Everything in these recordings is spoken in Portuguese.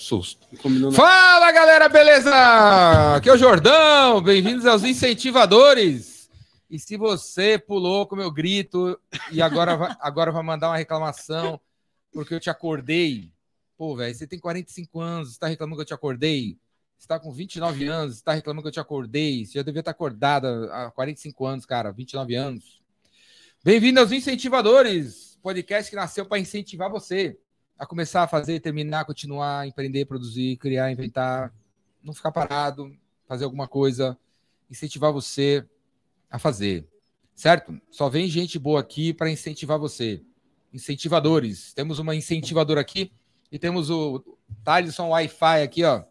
susto. Combinou Fala galera, beleza? Aqui é o Jordão, bem-vindos aos incentivadores. E se você pulou com o meu grito e agora vai, agora vai mandar uma reclamação porque eu te acordei. Pô, velho, você tem 45 anos, você tá reclamando que eu te acordei? Você tá com 29 anos, você tá reclamando que eu te acordei? Você já devia estar acordada há 45 anos, cara, 29 anos. Bem-vindo aos incentivadores, podcast que nasceu para incentivar você a começar a fazer, terminar, continuar, empreender, produzir, criar, inventar, não ficar parado, fazer alguma coisa, incentivar você a fazer, certo? Só vem gente boa aqui para incentivar você. Incentivadores. Temos uma incentivadora aqui e temos o Thaleson Wi-Fi aqui, ó.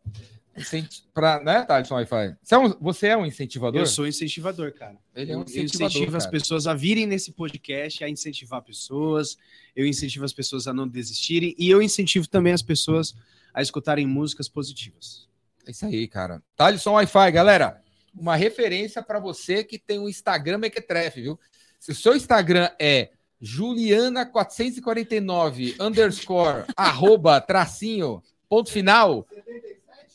Pra, né, Thaleson Wi-Fi? Você é um, você é um incentivador? Eu sou incentivador, cara. Ele é um eu incentivador, incentivo as cara. pessoas a virem nesse podcast, a incentivar pessoas. Eu incentivo as pessoas a não desistirem. E eu incentivo também as pessoas a escutarem músicas positivas. É isso aí, cara. Thaleson Wi-Fi, galera. Uma referência para você que tem um Instagram mequetrefe, viu? Se o seu Instagram é Juliana449 underscore arroba tracinho ponto final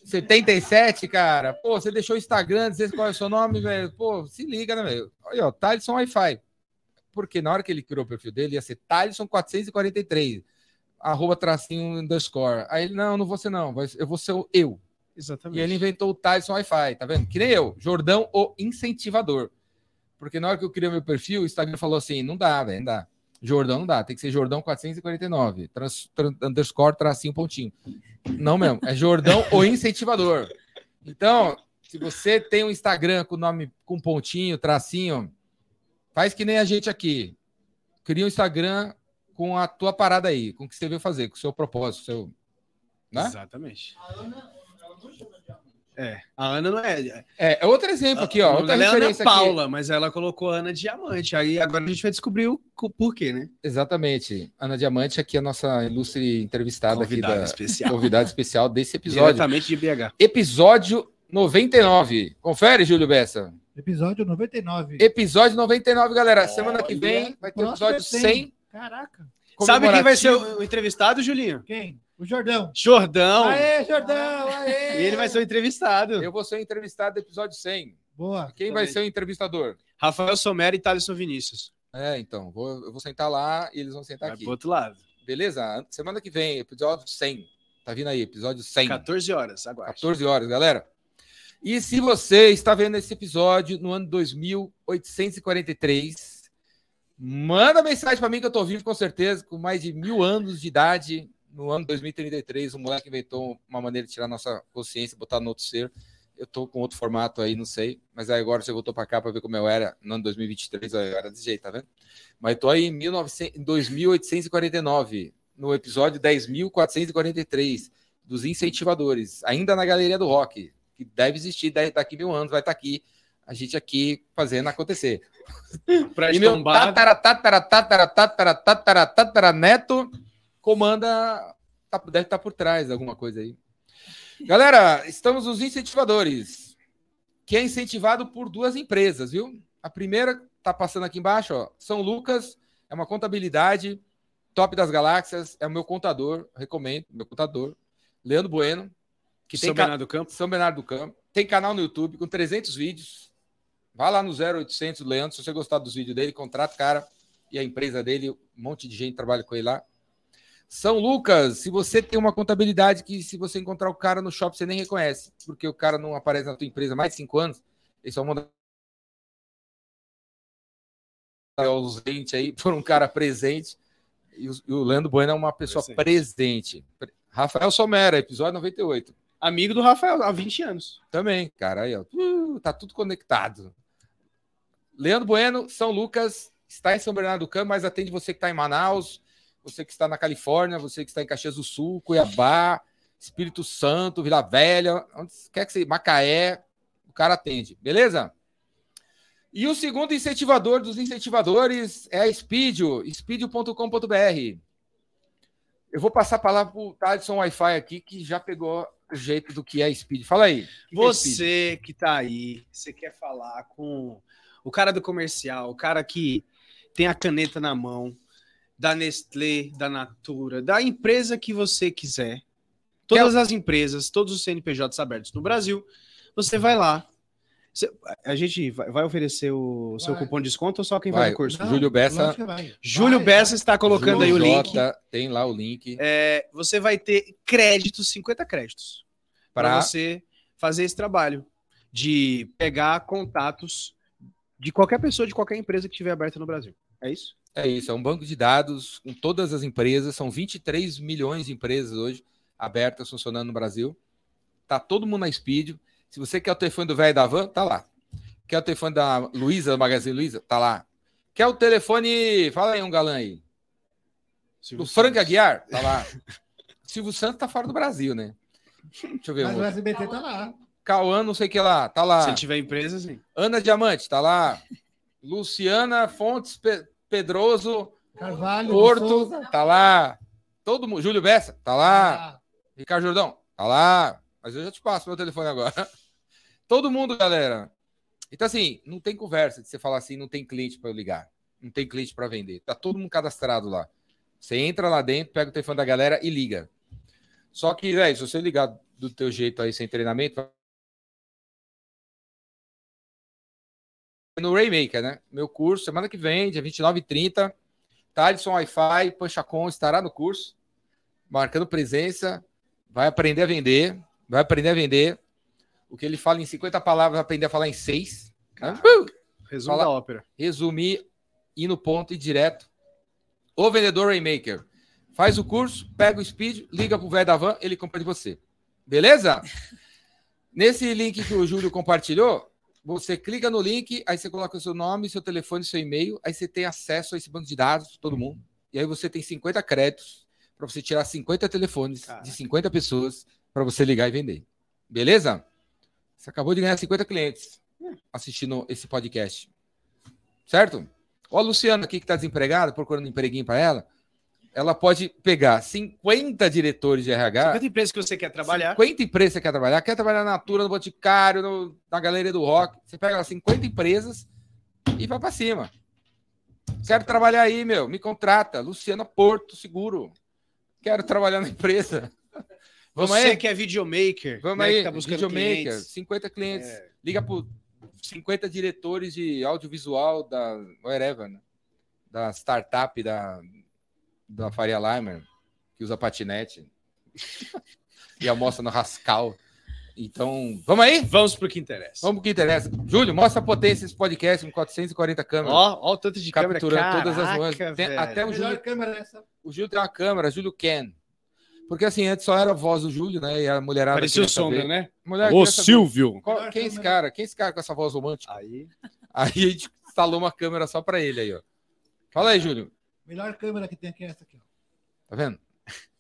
77, cara. Pô, você deixou o Instagram, dizer qual é o seu nome, velho. Pô, se liga, né, velho? Olha, ó, Thaleson Wi-Fi. Porque na hora que ele criou o perfil dele, ia ser Thaleson443, arroba tracinho underscore. Aí ele, não, não vou ser não, eu vou ser o eu. Exatamente. E ele inventou o Tyson Wi-Fi, tá vendo? Que nem eu, Jordão, o incentivador. Porque na hora que eu criei meu perfil, o Instagram falou assim: não dá, velho, não dá. Jordão não dá, tem que ser Jordão 449, trans, tran- underscore, tracinho, pontinho. Não mesmo, é Jordão, o incentivador. Então, se você tem um Instagram com nome com pontinho, tracinho, faz que nem a gente aqui. Cria um Instagram com a tua parada aí, com o que você veio fazer, com o seu propósito, seu. Né? Exatamente. É, a Ana não é. É, é outro exemplo aqui, ó. Outra dela é Ana referência aqui. Paula, mas ela colocou Ana Diamante. Aí agora a gente vai descobrir o porquê, né? Exatamente. Ana Diamante, aqui é a nossa ilustre entrevistada Convidada aqui da especial. convidada especial desse episódio. Diretamente de BH. Episódio 99. Confere, Júlio Bessa. Episódio 99. Episódio 99, galera. Semana que Olha, vem vai ter o é episódio 100. Caraca. Sabe quem vai ser o entrevistado, Julinho? Quem? O Jordão. Jordão. Aê, Jordão! Aê! E ele vai ser o entrevistado. Eu vou ser o entrevistado do episódio 100. Boa. Quem vai ser o entrevistador? Rafael Somero e Thaleson Vinícius. É, então. Vou, eu vou sentar lá e eles vão sentar Vai aqui. pro outro lado. Beleza? Semana que vem, episódio 100. Tá vindo aí, episódio 100. 14 horas, aguarde. 14 horas, galera. E se você está vendo esse episódio no ano 2843, manda mensagem para mim que eu tô vivo com certeza, com mais de mil anos de idade. No ano 2033, um moleque inventou uma maneira de tirar nossa consciência, botar no outro ser. Eu tô com outro formato aí, não sei. Mas aí agora você voltou para cá para ver como eu era no ano 2023, eu era desse jeito, tá vendo? Mas tô aí em 1900 em 2849, no episódio 10.443 dos incentivadores, ainda na Galeria do Rock, que deve existir da- daqui mil anos, vai estar aqui, a gente aqui fazendo acontecer. Pra E meu tombar. tatara, tatara, tatara, tatara, tatara, tatara, neto comanda, tá- deve estar por trás de alguma coisa aí. Galera, estamos nos incentivadores, que é incentivado por duas empresas, viu? A primeira tá passando aqui embaixo, ó, São Lucas, é uma contabilidade top das galáxias, é o meu contador, recomendo, meu contador, Leandro Bueno, que tem São ca- Bernardo do Campo. são Bernardo do Campo. Tem canal no YouTube com 300 vídeos. Vá lá no 0800 do Leandro, se você gostar dos vídeos dele, contrata o cara e a empresa dele, um monte de gente trabalha com ele lá. São Lucas, se você tem uma contabilidade que se você encontrar o cara no shopping você nem reconhece, porque o cara não aparece na tua empresa há mais de cinco anos, ele só manda ausente aí por um cara presente. E o, e o Leandro Bueno é uma pessoa presente. Rafael Somera, episódio 98. Amigo do Rafael há 20 anos. Também, cara, aí, ó. Uh, tá tudo conectado. Leandro Bueno, São Lucas, está em São Bernardo do Campo, mas atende você que está em Manaus, você que está na Califórnia, você que está em Caxias do Sul, Cuiabá, Espírito Santo, Vila Velha, onde quer que seja, Macaé, o cara atende, beleza? E o segundo incentivador dos incentivadores é a Speedio, speedio.com.br. Eu vou passar a palavra para o Thaleson Wi-Fi aqui, que já pegou o jeito do que é Speed. Fala aí. que é? Você que tá aí, você quer falar com o cara do comercial, o cara que tem a caneta na mão, da Nestlé, da Natura, da empresa que você quiser, Todas as empresas, todos os CNPJs abertos no Brasil, você vai lá. Você- a gente vai, vai oferecer o seu Vai. cupom de desconto ou só quem vai, Vai. no curso? Não, Júlio Bessa-. Júlio Vai, Bessa está colocando aí o Júlio link. J, Tem lá o link É, você vai ter créditos, 50 créditos, para para você fazer esse trabalho de pegar contatos de qualquer pessoa, de qualquer empresa que estiver aberta no Brasil. É isso? É isso, é um banco de dados com todas as empresas, são 23 milhões de empresas hoje abertas funcionando no Brasil. Tá todo mundo na Speed. Se você quer o telefone do velho da van, tá lá. Quer o telefone da Luiza, da Magazine Luiza, tá lá. Quer o telefone, fala aí um galã aí, do Frank Aguiar, tá lá. Silvio Santos tá fora do Brasil, né? Deixa eu ver. Mas Um o. SBT tá lá. Cauã, não sei o que lá, tá lá. Se tiver empresa, sim. Ana Diamante, tá lá. Luciana Fontes Pedroso, Carvalho, Porto, tá lá. Todo mundo. Júlio Bessa, tá lá. Ah, Ricardo Jordão, tá lá. Mas eu já te passo meu telefone agora. Todo mundo, galera. Então, assim, não tem conversa de você falar assim, não tem cliente para ligar. Não tem cliente para vender. Tá todo mundo cadastrado lá. Você entra lá dentro, pega o telefone da galera e liga. Só que, velho, se você ligar do teu jeito aí sem treinamento, no Raymaker, né? Meu curso, semana que vem, dia 29 e 30. Thaleson Wi-Fi, Panchacon estará no curso, marcando presença. Vai aprender a vender. Vai aprender a vender. O que ele fala em 50 palavras, vai aprender a falar em 6. Né? Uh! Resumo Fala- da ópera. Resumir, ir no ponto e direto. O vendedor Raymaker. Faz o curso, pega o speed, liga pro velho da van, ele compra de você. Beleza? Nesse link que o Júlio compartilhou, você clica no link, aí você coloca o seu nome, seu telefone, seu e-mail, aí você tem acesso a esse banco de dados, todo mundo. E aí você tem 50 créditos para você tirar 50 telefones Caraca. de 50 pessoas para você ligar e vender. Beleza? Você acabou de ganhar 50 clientes assistindo esse podcast. Certo? Ó, a Luciana aqui que está desempregada, procurando um empreguinho para ela. Ela pode pegar 50 diretores de RH. Quanta empresa que você quer trabalhar? 50 empresas que você quer trabalhar, quer trabalhar na Natura, no Boticário, no- na Galeria do Rock. Você pega lá 50 empresas e vai para cima. Quero trabalhar aí, meu. Me contrata. Luciana Porto Seguro. Quero trabalhar na empresa. Vamos você aí? que é videomaker, Vamos né, aí. que tá buscando Videomaker. clientes. 50 clientes. É. Liga para 50 diretores de audiovisual da whatever, né? da startup da, da Faria Limer, que usa patinete e almoça no Rascal. Então, vamos aí? Vamos pro que interessa. Vamos pro que interessa. Júlio, mostra a potência desse podcast com 440 câmeras. Ó, ó o tanto de câmera. capturando todas as nuances. Tem até o Júlio, câmera essa. o Júlio tem uma câmera, Júlio Ken. Porque assim, antes só era a voz do Júlio, né? E a mulherada. Parecia o. Sombra, né? Mulher Ô. Silvio. Qual- quem é esse cara? Quem é esse cara com essa voz romântica? Aí. Aí a gente instalou uma câmera só pra ele aí, ó. Fala aí, Júlio. Melhor câmera que tem aqui é essa aqui. ó. Tá vendo?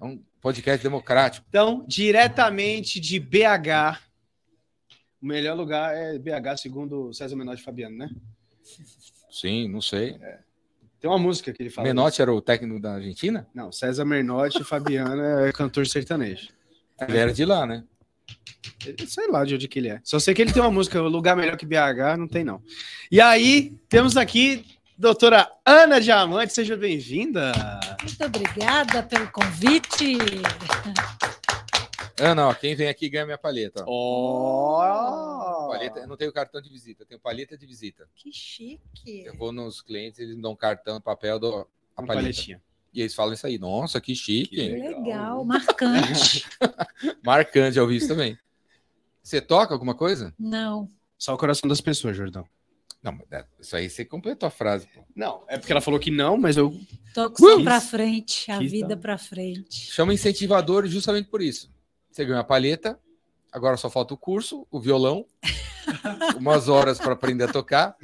É um podcast democrático. Então, diretamente de BH. O melhor lugar é BH, segundo o César Menotti Fabiano, né? Sim, não sei. Tem uma música que ele fala. Menotti era o técnico da Argentina? Não, César Menotti Fabiano é cantor sertanejo. Ele era de lá, né? Sei lá de onde que ele é. Só sei que ele tem uma música, o lugar melhor que BH, não tem não. E aí, temos aqui doutora Ana Diamante, seja bem-vinda. Muito obrigada pelo convite. Ana, ó, quem vem aqui ganha minha palheta. Ó. Ó. Palheta, eu não tenho cartão de visita, eu tenho palheta de visita. Que chique. Eu vou nos clientes, eles me dão um cartão, papel, dou a palheta. E eles falam isso aí. Nossa, que chique. Que legal. legal, marcante. Marcante, já ouvi isso também. Você toca alguma coisa? Não, Só o coração das pessoas, Jordão. Não, mas é- isso aí você completou a frase. Pô. Não, é porque ela falou que não, mas eu. toco só Uh! pra frente, a vida tal? pra frente. Chama incentivador justamente por isso. Você ganhou a palheta, agora só falta o curso, o violão, umas horas para aprender a tocar,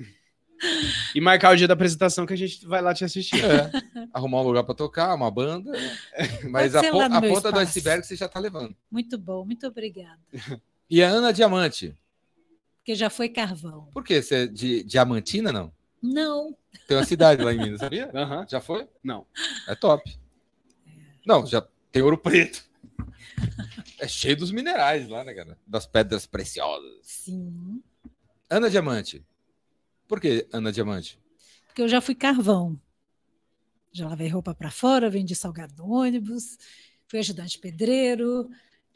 E marcar o dia da apresentação que a gente vai lá te assistir. é, arrumar um lugar para tocar, uma banda. Mas Pode a, po- a ponta do espaço. iceberg você já tá levando. Muito bom, muito obrigada. E a Ana Diamante, Porque já foi carvão. por quê? Você é de Diamantina, não? Não, Tem uma cidade lá em Minas, sabia? Aham. Já foi? Não. É top. Não, já tem ouro preto. É cheio dos minerais lá, né, cara? Das pedras preciosas. sim. Ana Diamante. Por que Ana Diamante? Porque eu já fui carvão. Já lavei roupa pra fora, vendi salgado no ônibus. fui ajudante pedreiro.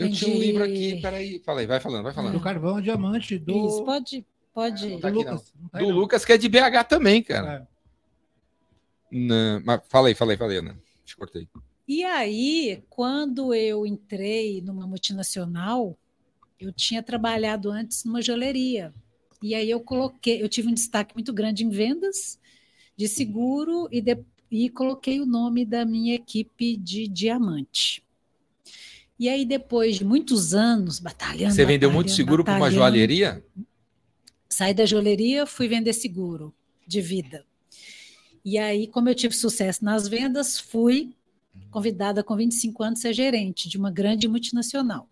Eu tinha um livro aqui, peraí. Falei, vai falando, vai Do falando. carvão diamante do, Isso, pode, pode. Não tá do aqui, não. Lucas. Não tá aí, Do não. Lucas, que é de BH também, cara. É. Não, mas falei, falei, falei, Ana. Te cortei. E aí, quando eu entrei numa multinacional, eu tinha trabalhado antes numa joalheria. E aí eu coloquei, eu tive um destaque muito grande em vendas de seguro e, de- e coloquei o nome da minha equipe de diamante. E aí, depois de muitos anos batalhando. Você vendeu muito seguro para uma joalheria? Saí da joalheria, fui vender seguro de vida. E aí, como eu tive sucesso nas vendas, fui convidada com 25 anos a ser gerente de uma grande multinacional.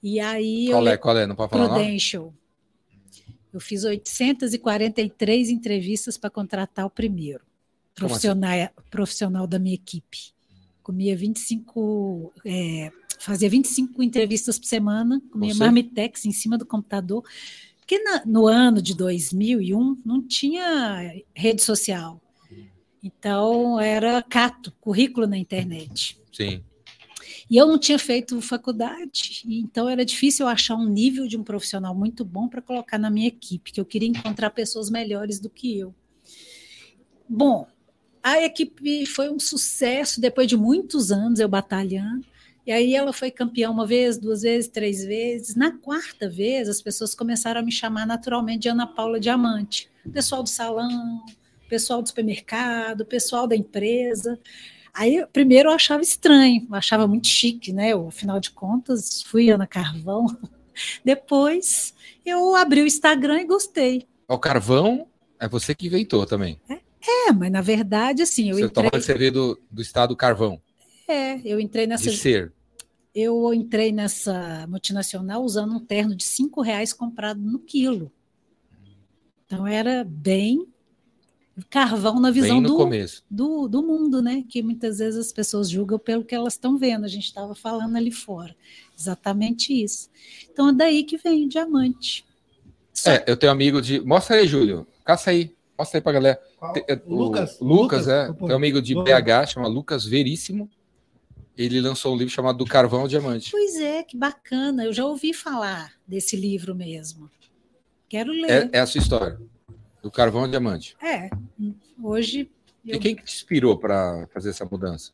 E aí Qual eu é? Qual é? Não pode falar? Prudential. Eu fiz 843 entrevistas para contratar o primeiro assim? profissional, profissional da minha equipe. Comia 25, é, fazia 25 entrevistas por semana, comia Você? marmitex em cima do computador. Porque na- no ano de 2001 não tinha rede social. Então era cato, currículo na internet. Sim. E eu não tinha feito faculdade, então era difícil eu achar um nível de um profissional muito bom para colocar na minha equipe, que eu queria encontrar pessoas melhores do que eu. Bom, a equipe foi um sucesso depois de muitos anos eu batalhando. E aí ela foi campeã uma vez, duas vezes, três vezes. Na quarta vez, as pessoas começaram a me chamar naturalmente de Ana Paula Diamante. Pessoal do salão, pessoal do supermercado, pessoal da empresa. Aí, primeiro, eu achava estranho, eu achava muito chique, né? Eu, afinal de contas, fui Ana Carvão. Depois, eu abri o Instagram e gostei. O carvão é você que inventou também. É, mas na verdade, assim, eu Você entrei, você veio do, do estado carvão, é, eu entrei nessa, de ser. eu entrei nessa multinacional usando um terno de cinco reais comprado no quilo. Então era bem carvão na visão do, começo. do, do mundo, né? Que muitas vezes as pessoas julgam pelo que elas estão vendo. A gente estava falando ali fora. Exatamente isso. Então é daí que vem o diamante. Só- É, eu tenho amigo de. Mostra aí, Júlio. Caça aí. Mostra aí pra galera. Tem- é, O Lucas. o Lucas, é. Tem um amigo de. BH, chama Lucas Veríssimo. Ele lançou um livro chamado Do Carvão ao Diamante. Pois é, que bacana. Eu já ouvi falar desse livro mesmo. Quero É, ler. é a sua história. Do Carvão ao Diamante. É, hoje E eu quem que te inspirou para fazer essa mudança?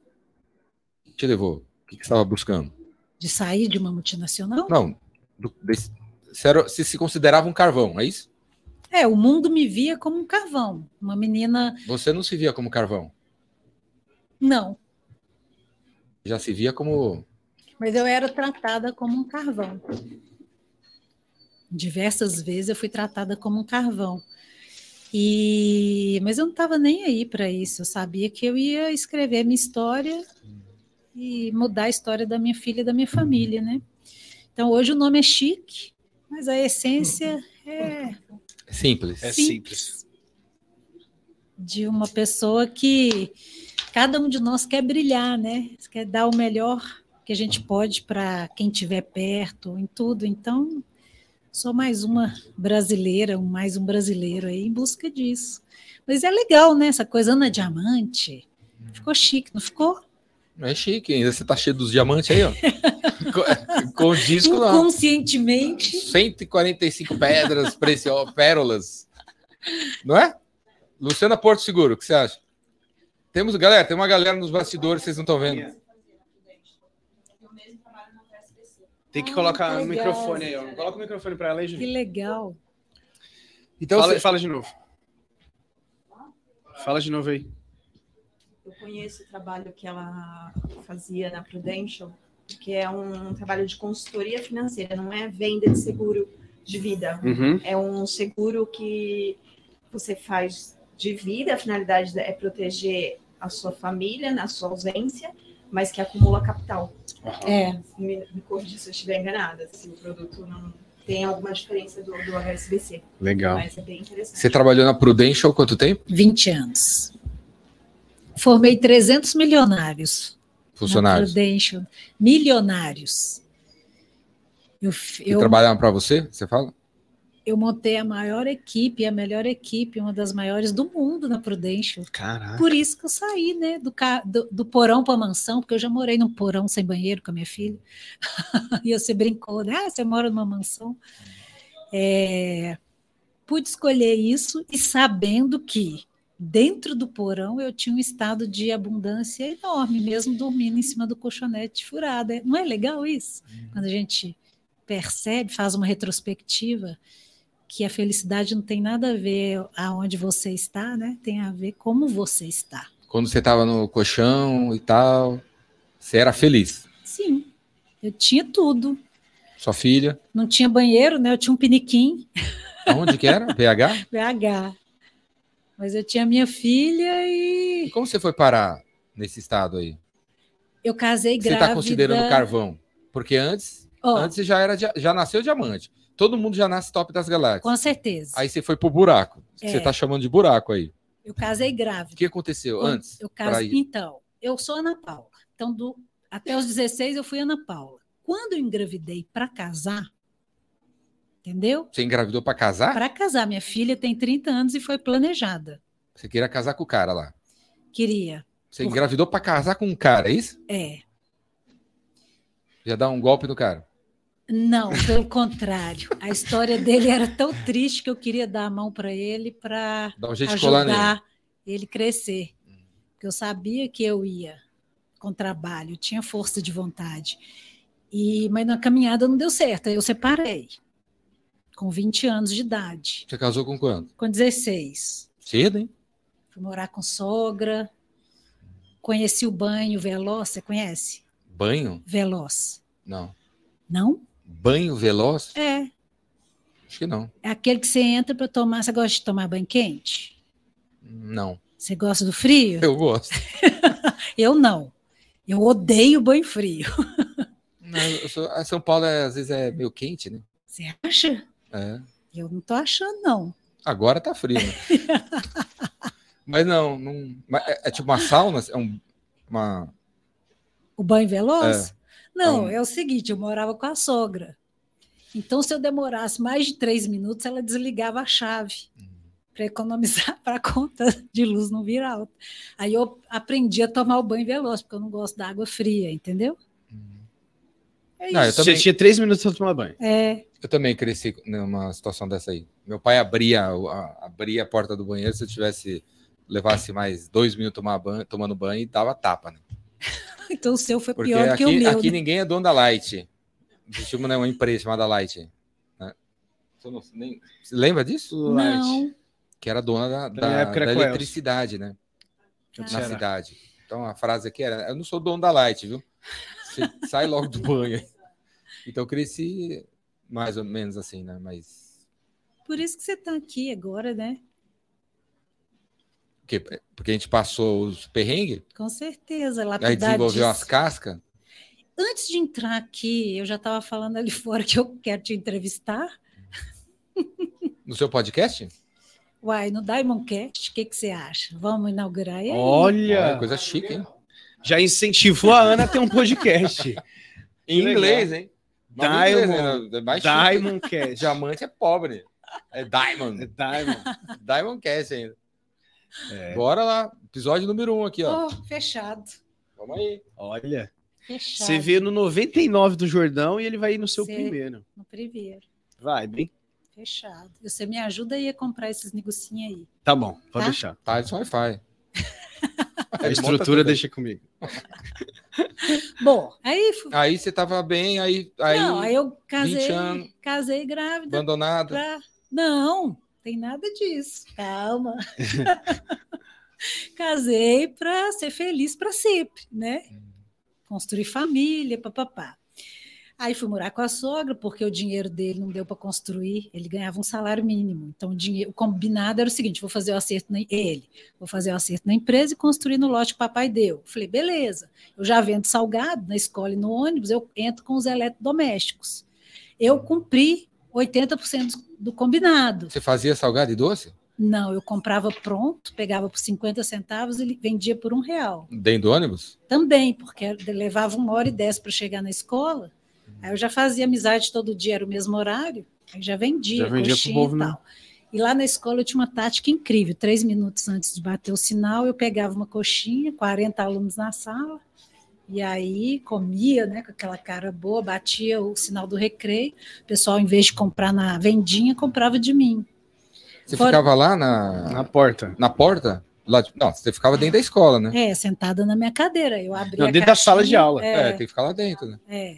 O que te levou? O que, que você estava buscando? de sair de uma multinacional. Não. do- desse- você, era- você se considerava um carvão, é isso? É, o mundo me via como um carvão. Uma menina. Você não se via como carvão. Não, Já se via como. mas eu era tratada como um carvão. Diversas vezes eu fui tratada como um carvão. E mas eu não estava nem aí para isso. Eu sabia que eu ia escrever a minha história e mudar a história da minha filha e da minha família, né? Então hoje o nome é chique, mas a essência é Simples. É Sim. simples. de uma pessoa que cada um de nós quer brilhar, né? Quer dar o melhor que a gente pode para quem estiver perto, em tudo. Então, sou mais uma brasileira, mais um brasileiro aí em busca disso. Mas é legal, né? Essa coisa Ana Diamante. Ficou chique, não ficou? Não é chique, ainda você tá cheio dos diamantes aí, ó. com, o disco lá. Inconscientemente. 145 pedras preciosas, pérolas. Não é? Luciana Porto Seguro, o que você acha? Temos, galera, tem uma galera nos bastidores, vocês não estão vendo. Tem que colocar que o microfone aí, ó. Coloca o microfone para ela aí, Que Julinho. legal. Então, Fala, você- fala de novo. Fala de novo aí. Eu conheço o trabalho que ela fazia na Prudential, que é um trabalho de consultoria financeira, não é venda de seguro de vida. Uhum. É um seguro que você faz de vida, a finalidade é proteger a sua família na sua ausência, mas que acumula capital. É, Me, me corrija se eu estiver enganada, se o produto não tem alguma diferença do, do HSBC, Legal. mas é bem interessante. você trabalhou na Prudential há quanto tempo? 20 anos. Formei 300 milionários. Funcionários. Prudential. Milionários. Eu, eu, trabalhavam para você, você fala? eu montei a maior equipe, a melhor equipe, uma das maiores do mundo na Prudential. Caraca. Por isso que eu saí, né, do, do, do porão para a mansão, porque eu já morei num porão sem banheiro com a minha filha. e você brincou, né? Ah, você mora numa mansão. É, pude escolher isso e sabendo que dentro do porão eu tinha um estado de abundância enorme, mesmo dormindo em cima do colchonete furado. Não é legal isso? Quando a gente percebe, faz uma retrospectiva, que a felicidade não tem nada a ver aonde você está, né? Tem a ver como você está. Quando você tava no colchão e tal, você era feliz. Sim, eu tinha tudo. Sua filha, Não tinha banheiro, né? Eu tinha um piniquim, aonde que era? BH? BH. Mas eu tinha minha filha E e como você foi parar nesse estado aí? eu casei Você grávida. tá considerando carvão? Porque antes, Ó, antes você já era já nasceu diamante. Todo mundo já nasce top das galáxias. com certeza. Aí você foi pro buraco. É. Você tá chamando de buraco aí. Eu casei O grávida. que aconteceu Quando antes? Eu casei. Então, eu sou Ana Paula. Então, do... até os 16 eu fui Ana Paula. Quando eu engravidei para casar, entendeu? Você engravidou pra casar? Para casar, minha filha tem 30 anos e foi planejada. Você queria casar com o cara lá. Queria. Você Por- engravidou pra casar com um cara, é isso? É. Já dá um golpe no cara. Não, pelo contrário. A história dele era tão triste que eu queria dar a mão para ele para um ajudar ele crescer. Porque eu sabia que eu ia com trabalho, tinha força de vontade. E, mas na caminhada não deu certo, aí eu separei. Com 20 anos de idade. Você casou com quanto? Com 16. Cedo, hein? Fui morar com sogra. Conheci o banho veloz, você conhece? Banho? Veloz. Não. Não? Banho veloz? É. Acho que não. É aquele que você entra para tomar. Você gosta de tomar banho quente? Não. Você gosta do frio? Eu gosto. Eu não. Eu odeio banho frio. Não, sou- a São Paulo é, às vezes é meio quente, né? Você acha? É. Eu não tô achando, não. Agora tá frio. Né? Mas não, não mas é, é tipo uma sauna, é um, uma. O banho veloz? Não, Então- é o seguinte, eu morava com a sogra. Então, se eu demorasse mais de três minutos, ela desligava a chave para economizar para a conta de luz não vir alta. Aí eu aprendi a tomar o banho veloz, porque eu não gosto da água fria, entendeu? É Não, isso. também- Você tinha três minutos para tomar banho. É, Eu também cresci numa situação dessa aí. Meu pai abria, abria a porta do banheiro se eu tivesse levasse mais dois minutos tomar banho, tomando banho e dava tapa, né? então o seu foi Porque pior do que o meu. aqui né? ninguém é dono da Light. Existe uma, né, uma empresa chamada Light. Né? Você, não, nem, você lembra disso? Não, Que era dona da, da, da Coelce. eletricidade, né? Que Na cidade. Então a frase aqui era: Eu não sou dono da Light, viu? Você sai logo do banho. Então eu cresci mais ou menos assim, né? Mas. por isso que você está aqui agora, né? Porque, porque a gente passou os perrengues, Com certeza. aí lapidar desenvolveu disso. as cascas. Antes de entrar aqui, eu já estava falando ali fora que eu quero te entrevistar. No seu podcast? Uai, no Diamondcast, o que, que você acha? Vamos inaugurar ele? Olha, Olha, coisa chique, hein? já incentivou a Ana a ter um podcast. Em legal. inglês, hein? Inglês, Diamond. né? É chique. Diamondcast. Diamante é pobre. É É Diamond. Diamond. Diamond Cast ainda. É. Bora lá. Episódio número um aqui, ó. Oh, fechado. Vamos aí. Olha, Fechado. você vê no 99 do Jordão e ele vai ir no seu Cê- primeiro. No primeiro. Vai, bem. Fechado. Você me ajuda aí a comprar esses negocinhos aí. Tá bom, pode Tá? deixar. Tá de Wi-Fi. A estrutura deixa comigo. Bom, aí. Aí você tava bem, aí, aí, não, aí eu casei, 20 anos. casei grávida. abandonada. pra- Não, tem nada disso. Calma. Casei para ser feliz para sempre, né? Construir família, papapá. Aí fui morar com a sogra, porque o dinheiro dele não deu para construir, ele ganhava um salário mínimo. Então, o, dinheiro, o combinado era o seguinte: vou fazer o acerto na ele, vou fazer o acerto na empresa e construir no lote que o papai deu. Falei, beleza, eu já vendo salgado na escola e no ônibus, eu entro com os eletrodomésticos. Eu cumpri 80% do combinado. Você fazia salgado e doce? Não, eu comprava pronto, pegava por 50 centavos e vendia por um real. Dentro do ônibus? Também, porque levava uma hora e dez para chegar na escola. Aí eu já fazia amizade todo dia, era o mesmo horário. Aí já vendia, Já vendia coxinha povo, e né? tal. E lá na escola eu tinha uma tática incrível. Três minutos antes de bater o sinal, eu pegava uma coxinha, 40 alunos na sala, e aí comia, né, com aquela cara boa, batia o sinal do recreio. O pessoal, em vez de comprar na vendinha, comprava de mim. Você Fora- ficava lá na, Na porta. na porta? Lá de- Não, você ficava dentro da escola, né? É, sentada na minha cadeira. Eu abria Não, a dentro da sala de caixinha, aula. É, É, tem que ficar lá dentro, né? é.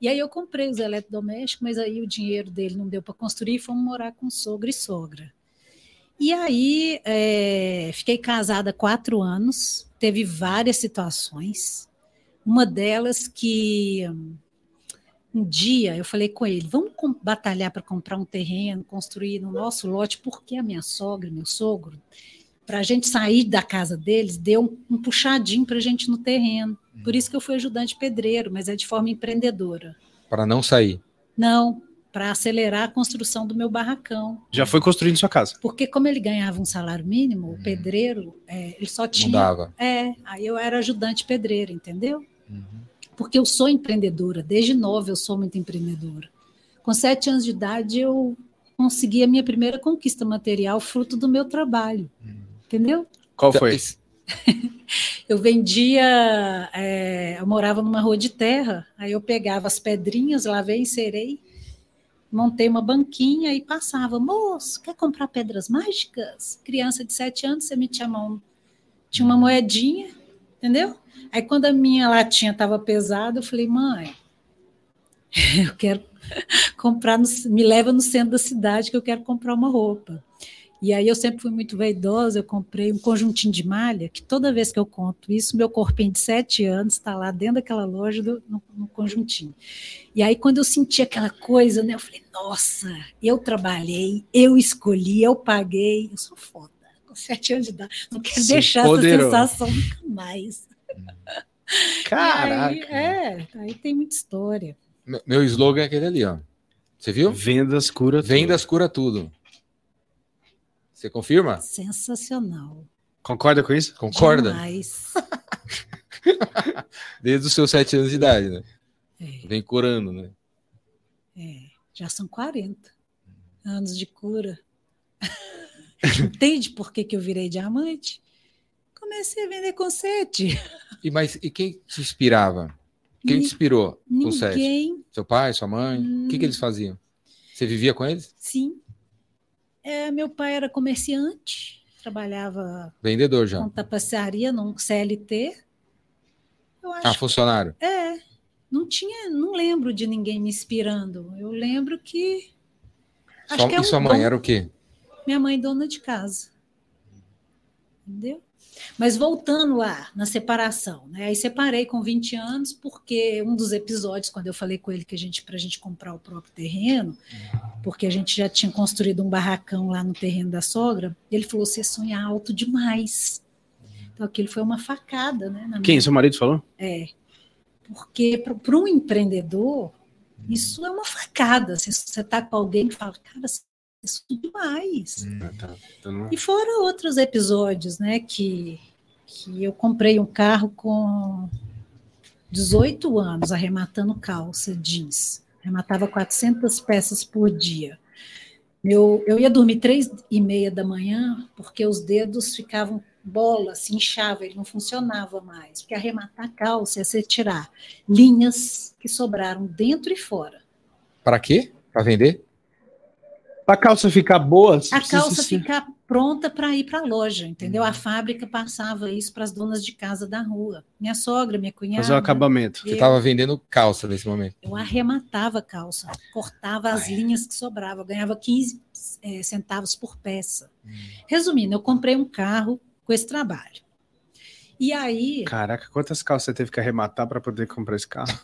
E aí eu comprei os eletrodomésticos, mas aí o dinheiro dele não deu para construir e fomos morar com sogro e sogra. E aí é, fiquei casada quatro anos, teve várias situações. Uma delas que um dia eu falei com ele, vamos batalhar para comprar um terreno, construir no nosso lote, porque a minha sogra meu sogro, para a gente sair da casa deles, deu um, puxadinho para a gente no terreno. Por isso que eu fui ajudante pedreiro, mas é de forma empreendedora. Para não sair. Não, para acelerar a construção do meu barracão. Já foi construindo sua casa. Porque como ele ganhava um salário mínimo, o pedreiro, é, ele só Não tinha... dava. É, aí eu era ajudante pedreiro, entendeu? Porque eu sou empreendedora, desde nova eu sou muito empreendedora. Com sete anos de idade eu consegui a minha primeira conquista material, fruto do meu trabalho, entendeu? Qual Então, foi? Eu vendia, é, eu morava numa rua de terra, aí eu pegava as pedrinhas, lavei, encerei, montei uma banquinha e passava, moço, quer comprar pedras mágicas? Criança de sete anos, você metia a mão, tinha uma moedinha, entendeu? Aí quando a minha latinha estava pesada, eu falei, mãe, eu quero comprar, no- me leva no centro da cidade que eu quero comprar uma roupa. E aí eu sempre fui muito vaidosa, eu comprei um conjuntinho de malha, que toda vez que eu conto isso, meu corpinho de sete anos está lá dentro daquela loja do, no, no conjuntinho. E aí quando eu senti aquela coisa, né, eu falei, nossa, eu trabalhei, eu escolhi, eu paguei, eu sou foda. Com sete anos de idade, não quero Se deixar empoderou. essa sensação nunca mais. Caraca. E aí, é, aí tem muita história. Me- Meu slogan é aquele ali, ó. Você viu? Vendas cura tudo. Vendas cura tudo. Você confirma? Sensacional. Concorda com isso? Concorda? Demais. Desde os seus sete anos de idade, né? É. Vem curando, né? É, já são 40 anos de cura. Entende por que, que eu virei diamante? Comecei a vender com sete. E, mas, e quem te inspirava? Quem te Ni- inspirou com sete? Ninguém, Seu pai, sua mãe? O que, que eles faziam? Você vivia com eles? sim. É, meu pai era comerciante, trabalhava Vendedor já. com tapeçaria num CLT. Eu acho Ah, funcionário. É, não tinha, não lembro de ninguém me inspirando. Eu lembro que acho Sua- que é e um sua mãe dom. era o quê? minha mãe dona de casa. Entendeu? Mas voltando lá na separação, né? Aí separei com 20 anos porque um dos episódios quando eu falei com ele que a gente para a gente comprar o próprio terreno, porque a gente já tinha construído um barracão lá no terreno da sogra, ele falou: "Você sonha alto demais". Então aquilo foi uma facada, né? Quem? minha- Seu marido falou? é, porque para um empreendedor, isso é uma facada. Se você está com alguém que fala, cara, isso é demais. Ah, tá. Então não- E fora outros episódios, né, que, que eu comprei um carro com 18 anos, arrematando calça jeans. Arrematava 400 peças por dia. Eu, eu ia dormir três e meia da manhã, porque os dedos ficavam bola, se inchava, ele não funcionava mais. Porque arrematar calça é você tirar linhas que sobraram dentro e fora. Para quê? Para vender? Pra calça ficar boa, você A calça se- ficar pronta para ir para a loja, entendeu? A fábrica passava isso para as donas de casa da rua. Minha sogra, minha cunhada. fazer o acabamento. Você eu, estava vendendo calça nesse momento. eu arrematava a calça, cortava as linhas que sobravam, ganhava 15 eh, centavos por peça. Resumindo, eu comprei um carro com esse trabalho. E aí, Caraca, quantas calças você teve que arrematar para poder comprar esse carro?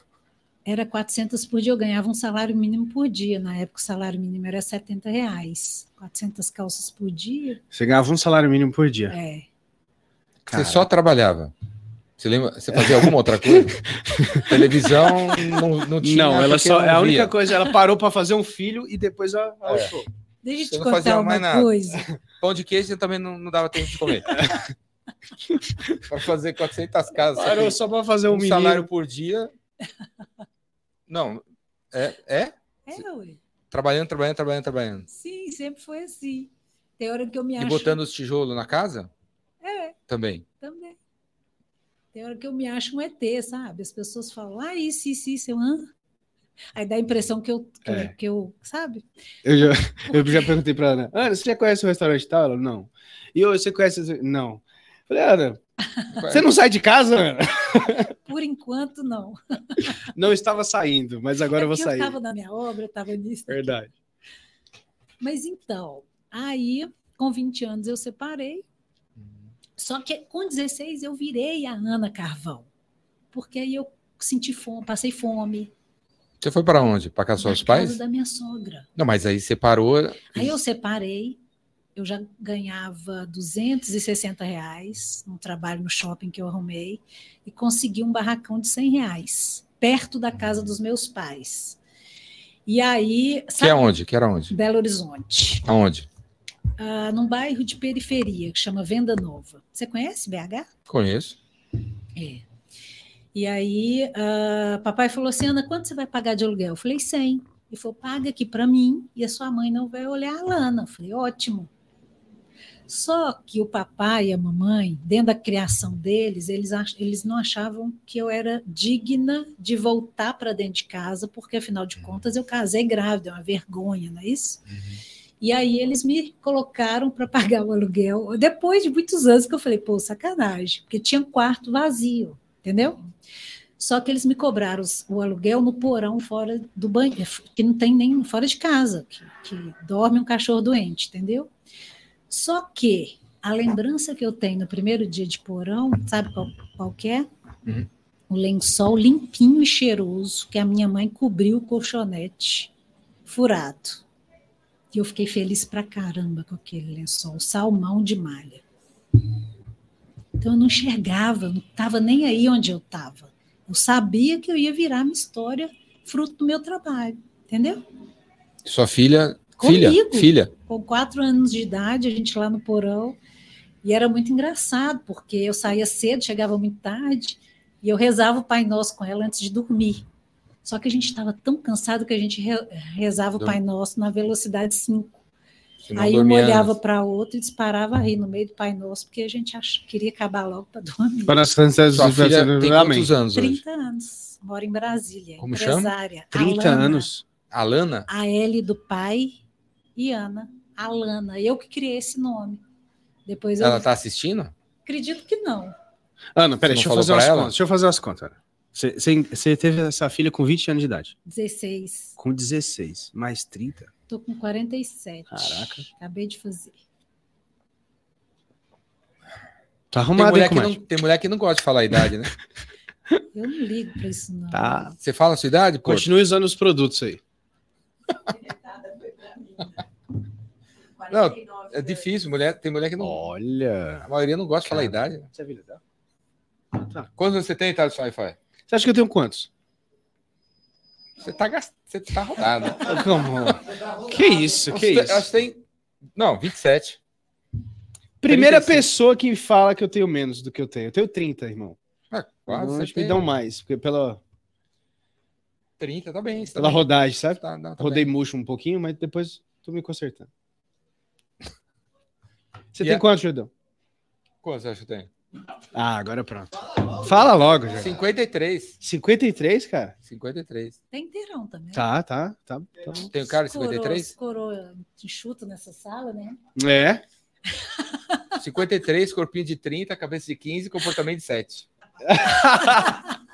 Era 400 por dia, eu ganhava um salário mínimo por dia. Na época, o salário mínimo era 70 reais. 400 calças por dia. Você ganhava um salário mínimo por dia. É. Cara, Você só trabalhava. Você lembra? Você fazia alguma outra coisa? Televisão não, não tinha. Não, ela só. não É a única coisa, ela parou para fazer um filho e depois ela É. alçou. Deixa eu te contar uma nada. coisa. Pão de queijo você também não, não dava tempo de comer. Para fazer 400 casas. só Parou só para fazer um, um salário por dia. Não. É? é? É, ué. Trabalhando, trabalhando, trabalhando, trabalhando. Sim, sempre foi assim. Tem hora que eu me E acho. botando os tijolos na casa? É. Também. Também. Tem hora que eu me acho um ET, sabe? As pessoas falam, ah, isso, isso, isso. Eu, Hã? Aí dá a impressão que eu, que, eu- É. que eu, sabe? Eu já, eu já perguntei pra Ana, Ana, você já conhece o restaurante tal? Ela, não. E hoje você conhece? Não. Falei, Ana, você não sai de casa, Ana? Por enquanto, não. Não estava saindo, mas agora eu vou É sair. Eu estava na minha obra, eu estava nisso. Verdade. Mas então, aí, com 20 anos, eu separei. Só que com 16 eu virei a Ana Carvão. Porque aí eu senti fome, passei fome. Você foi para onde? Para casa dos seus pais? casa da minha sogra. Não, mas aí separou. Aí eu separei, eu já ganhava 260 reais num trabalho no shopping que eu arrumei e consegui um barracão de 100 reais, perto da casa dos meus pais. E aí, Que é sabe, onde? Que era onde? Belo Horizonte, Aonde? ah, num bairro de periferia que chama Venda Nova. Você conhece BH? Conheço. É. E aí, ah, papai falou assim: Ana, quanto você vai pagar de aluguel? Eu falei: 100. Ele falou: paga aqui para mim e a sua mãe não vai olhar a lana. Eu falei: ótimo. Só que o papai e a mamãe, dentro da criação deles, eles, eles não achavam que eu era digna de voltar para dentro de casa, porque afinal de contas eu casei grávida, é uma vergonha, não é isso? E aí eles me colocaram para pagar o aluguel, depois de muitos anos que eu falei, pô, sacanagem, porque tinha um quarto vazio, entendeu? Só que eles me cobraram o aluguel no porão fora do banheiro, que não tem nem fora de casa, que, que dorme um cachorro doente, entendeu? Só que a lembrança que eu tenho no primeiro dia de porão, sabe qual, qual que é? Uhum. O lençol limpinho e cheiroso que a minha mãe cobriu o colchonete furado. E eu fiquei feliz pra caramba com aquele lençol, salmão de malha. Então eu não enxergava, não estava nem aí onde eu estava. Eu sabia que eu ia virar minha história fruto do meu trabalho, entendeu? Sua filha. Comigo. Filha? Filha. Com quatro anos de idade, a gente lá no porão, e era muito engraçado, porque eu saía cedo, chegava muito tarde, e eu rezava o Pai Nosso com ela antes de dormir. Só que a gente estava tão cansado que a gente re- rezava o Pai Nosso na velocidade 5. Você não Aí uma olhava para a outra e disparava a rir no meio do Pai Nosso, porque a gente ach... queria acabar logo para dormir. Para as crianças Sua filha tem quantos anos hoje? 30 anos, mora em Brasília, Como chama? empresária. 30 Alana, anos. Alana? A L do pai e Ana. Alana, eu que criei esse nome. Depois eu Ela tá assistindo? acredito que não. Ana, peraí, Você deixa eu fazer umas pra ela? contas. Deixa eu fazer umas contas. Ana. Você- Você você teve essa filha com 20 anos de idade. 16. Com 16. Mais 30. Tô com 47. Caraca. Acabei de fazer. Tá Tem arrumado, hein, mulher, que não, tem mulher que não gosta de falar a idade, né? Eu não ligo para isso, não. Tá. Você fala a sua idade? Continue usando os produtos aí. Não, 49 é difícil. Mulher, tem mulher que não. Olha. A maioria não gosta de falar a idade. Você é dela? Tá. Quantos você tem, Thales Wi-Fi? Você acha que eu tenho quantos? Você tá, gast... você tá rodado. Como? Que isso? Que isso? Acho que tem. Não, 27. Primeira 35. pessoa que fala que eu tenho menos do que eu tenho. Eu tenho 30, irmão. Ah, quase. Acho que me dão mais, porque pela, 30, tá bem. Tá pela bem. rodagem, sabe? Tá, não, tá Rodei bem. murcho um pouquinho, mas depois tô me consertando. Você E tem a- quantos, Jordão? Quantos acha que tem? Ah, agora pronto. Fala logo, Jordão. 53. 53, cara? 53. Tem inteirão também. Tá, tá, tá. tá. Tem o cara de Coroa- 53? Coroa enxuta nessa sala, né? É. 53, corpinho de 30, cabeça de 15, comportamento de 7.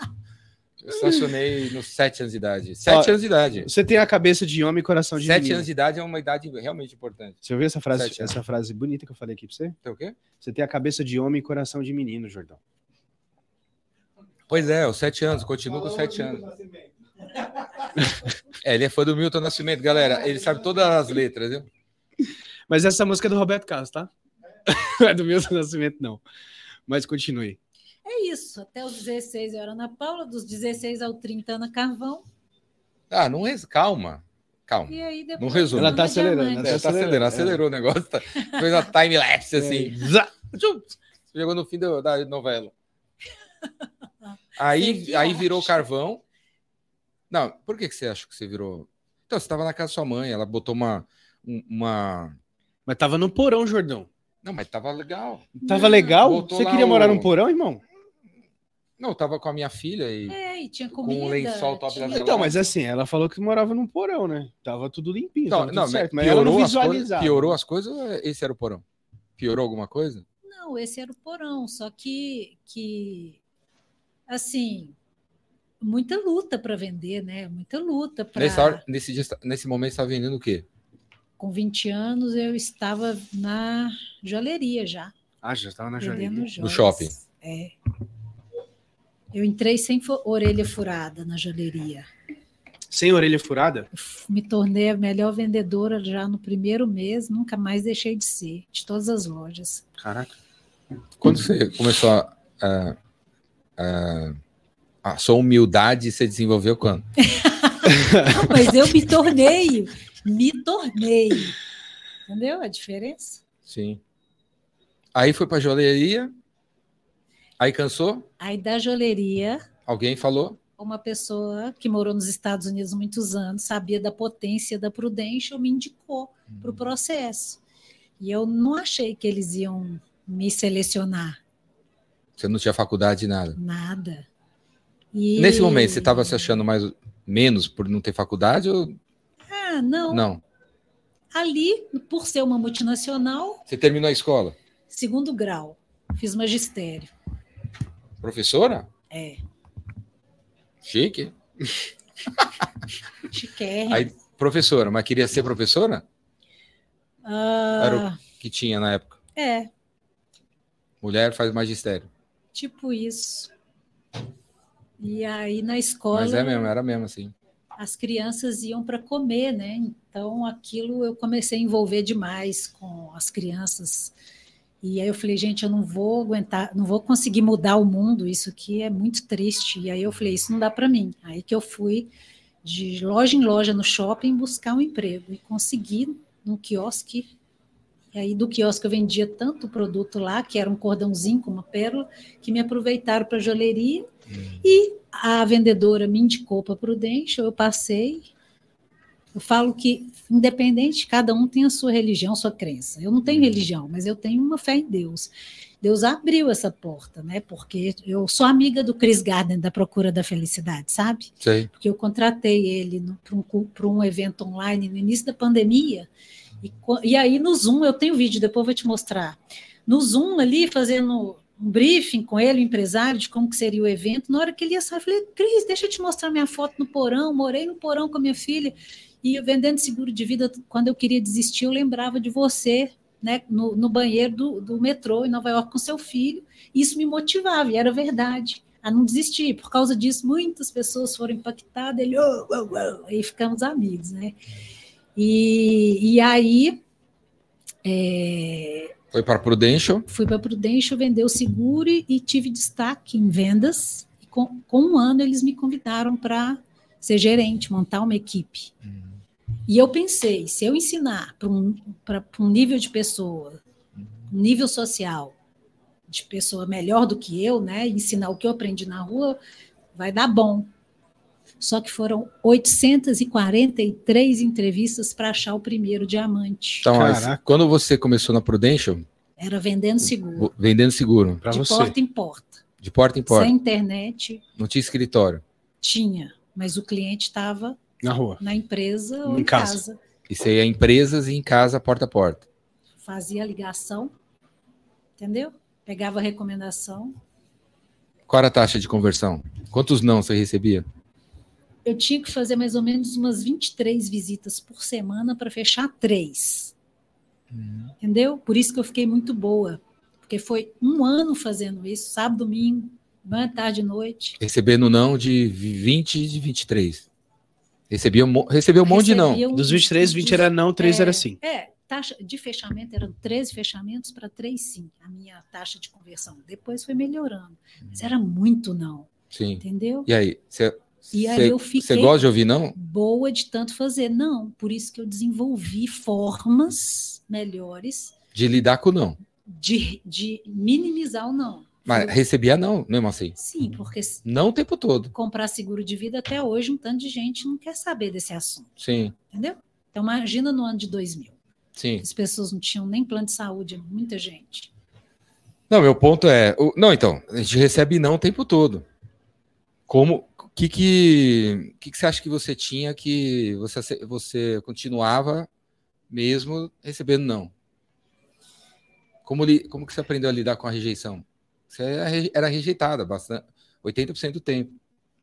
Eu estacionei nos 7 anos de idade. 7 Ó, anos de idade. Você tem a cabeça de homem e coração de 7 menino. anos de idade é uma idade realmente importante. Você ouviu essa frase, Sete essa frase bonita que eu falei aqui pra você? Tem o quê? Você tem a cabeça de homem e coração de menino, Jordão. Pois é, os 7 anos, continuo com 7 anos. É, ele é fã do Milton Nascimento, galera. Ele sabe todas as letras, viu? Mas essa música é do Roberto Carlos, tá? Não é do meu nascimento, não. Mas continue. É isso. Até os 16 eu era Ana Paula, dos 16 ao 30 Ana Carvão. Ah, não res... calma. Calma. E aí depois. Não resume. Ela tá acelerando, ela É, tá acelerando, acelerou o negócio. Tá... Fez uma time-lapse assim. Tchum! Chegou no fim da novela. Aí, aí virou carvão. Não, por que, que você acha que você virou? Então, você tava na casa da sua mãe, ela botou uma. um- uma... Mas tava no porão, Jordão. Não, mas tava legal. Tava legal? Botou Você queria o- morar num porão, irmão? Não, eu tava com a minha filha e. É, e tinha Com comida. um lençol top da tinha- Então, mas assim, ela falou que morava num porão, né? Tava tudo limpinho, Não, tava tudo não, certo. mas ela não piorou as coisas- visualizava. Piorou as coisas ou esse era o porão? Piorou alguma coisa? Não, esse era o porão, só que, que assim, muita luta para vender, né? Muita luta para. Nesse, dia, nesse momento, você estava vendendo o quê? Com 20 anos eu estava na joalheria já, Ah, já tava na joalheria. joias. shopping. É. Eu entrei sem orelha furada na joalheria. Sem orelha furada? Me tornei a melhor vendedora já no primeiro mês, nunca mais deixei de ser, de todas as lojas. Caraca. Quando você começou a. a, a, a sua humildade você desenvolveu quando? Não, mas eu me tornei, me tornei. Entendeu a diferença? Sim. Aí foi pra joalheria. Aí cansou? Aí da joalheria, Alguém falou? uma pessoa que morou nos Estados Unidos muitos anos, sabia da potência da Prudential, me indicou para o processo. E eu não achei que eles iam me selecionar, Você não tinha faculdade nada. nada. E- Nesse momento, você estava se achando mais menos por não ter faculdade ou Ah, não. não? Ali, por ser uma multinacional, Você terminou a escola? segundo grau, fiz magistério. Professora? É, Chique. chiquérrimo. Aí, professora, mas queria ser professora? Ah, Era Que tinha na época. É, Mulher faz magistério. tipo isso. E aí na escola. Mas é mesmo, era mesmo assim. as crianças iam para comer, né? Então aquilo eu comecei a envolver demais com as crianças. E aí eu falei, gente, eu não vou aguentar, não vou conseguir mudar o mundo, isso aqui é muito triste. E aí eu falei, isso não dá para mim. Aí que eu fui de loja em loja no shopping buscar um emprego e consegui num quiosque. E aí do quiosque eu vendia tanto produto lá, que era um cordãozinho com uma pérola, que me aproveitaram para joalheria. E a vendedora me indicou para Prudential, eu passei. Eu falo que, independente, cada um tem a sua religião, sua crença. Eu não tenho religião, mas eu tenho uma fé em Deus. Deus abriu essa porta, né? Porque eu sou amiga do Chris Gardner da Procura da Felicidade, sabe? Sei. Porque eu contratei ele para um, pra um evento online no início da pandemia. E, e aí no Zoom, eu tenho vídeo, depois vou te mostrar. No Zoom ali, fazendo um briefing com ele, o empresário, de como que seria o evento. Na hora que ele ia sair, eu falei, Cris, deixa eu te mostrar minha foto no porão. Morei no porão com a minha filha. E vendendo seguro de vida, quando eu queria desistir, eu lembrava de você, né, no, no banheiro do, do metrô em Nova York com seu filho. Isso me motivava, e era verdade, a não desistir. Por causa disso, muitas pessoas foram impactadas. Ele, oh, oh, oh, aí ficamos amigos, né? E, e aí é, Foi para Prudential. fui para Prudential vender o seguro e, e tive destaque em vendas. E com, com um ano eles me convidaram para ser gerente, montar uma equipe. E eu pensei, se eu ensinar para um, pra- um nível de pessoa, um nível social, de pessoa melhor do que eu, né, ensinar o que eu aprendi na rua, vai dar bom. Só que foram 843 entrevistas para achar o primeiro diamante. Então, Caraca. quando você começou na Prudential, Era vendendo seguro, vendendo seguro, Pra de você. porta em porta. de porta em porta, Sem internet, não tinha escritório. tinha, mas o cliente estava Na rua. na empresa ou Em em casa. casa. Você ia em empresas e em casa, porta a porta. Fazia ligação, entendeu? Pegava a recomendação. Qual era a taxa de conversão? Quantos não você recebia? Eu tinha que fazer mais ou menos umas 23 visitas por semana para fechar três. Entendeu? Por isso que eu fiquei muito boa. Porque foi um ano fazendo isso, sábado, domingo, manhã, tarde e noite. Recebendo não de 20 e de 23. Recebia um, recebeu um monte de não. Uns- Dos 23, 20 era não, 3 era sim. É, taxa de fechamento eram 13 fechamentos para 3 sim, a minha taxa de conversão. Depois foi melhorando, mas era muito não, Sim. entendeu? E aí? Você E aí você- eu você fiquei gosta de ouvir não? boa de tanto fazer. Não, por isso que eu desenvolvi formas melhores De lidar com não. de, de minimizar o não. Mas recebia não, mesmo assim. Sim, porque Não o tempo todo. comprar seguro de vida até hoje, um tanto de gente não quer saber desse assunto, Sim, entendeu? Então, imagina no ano de 2000. sim. As pessoas não tinham nem plano de saúde, muita gente. Não, meu ponto é. o- Não, então, a gente recebe não o tempo todo. Como. O que, que, que, que você acha que você tinha que você, você continuava mesmo recebendo não? Como, li- como que você aprendeu a lidar com a rejeição? Você era re- era rejeitada bastante, 80% do tempo.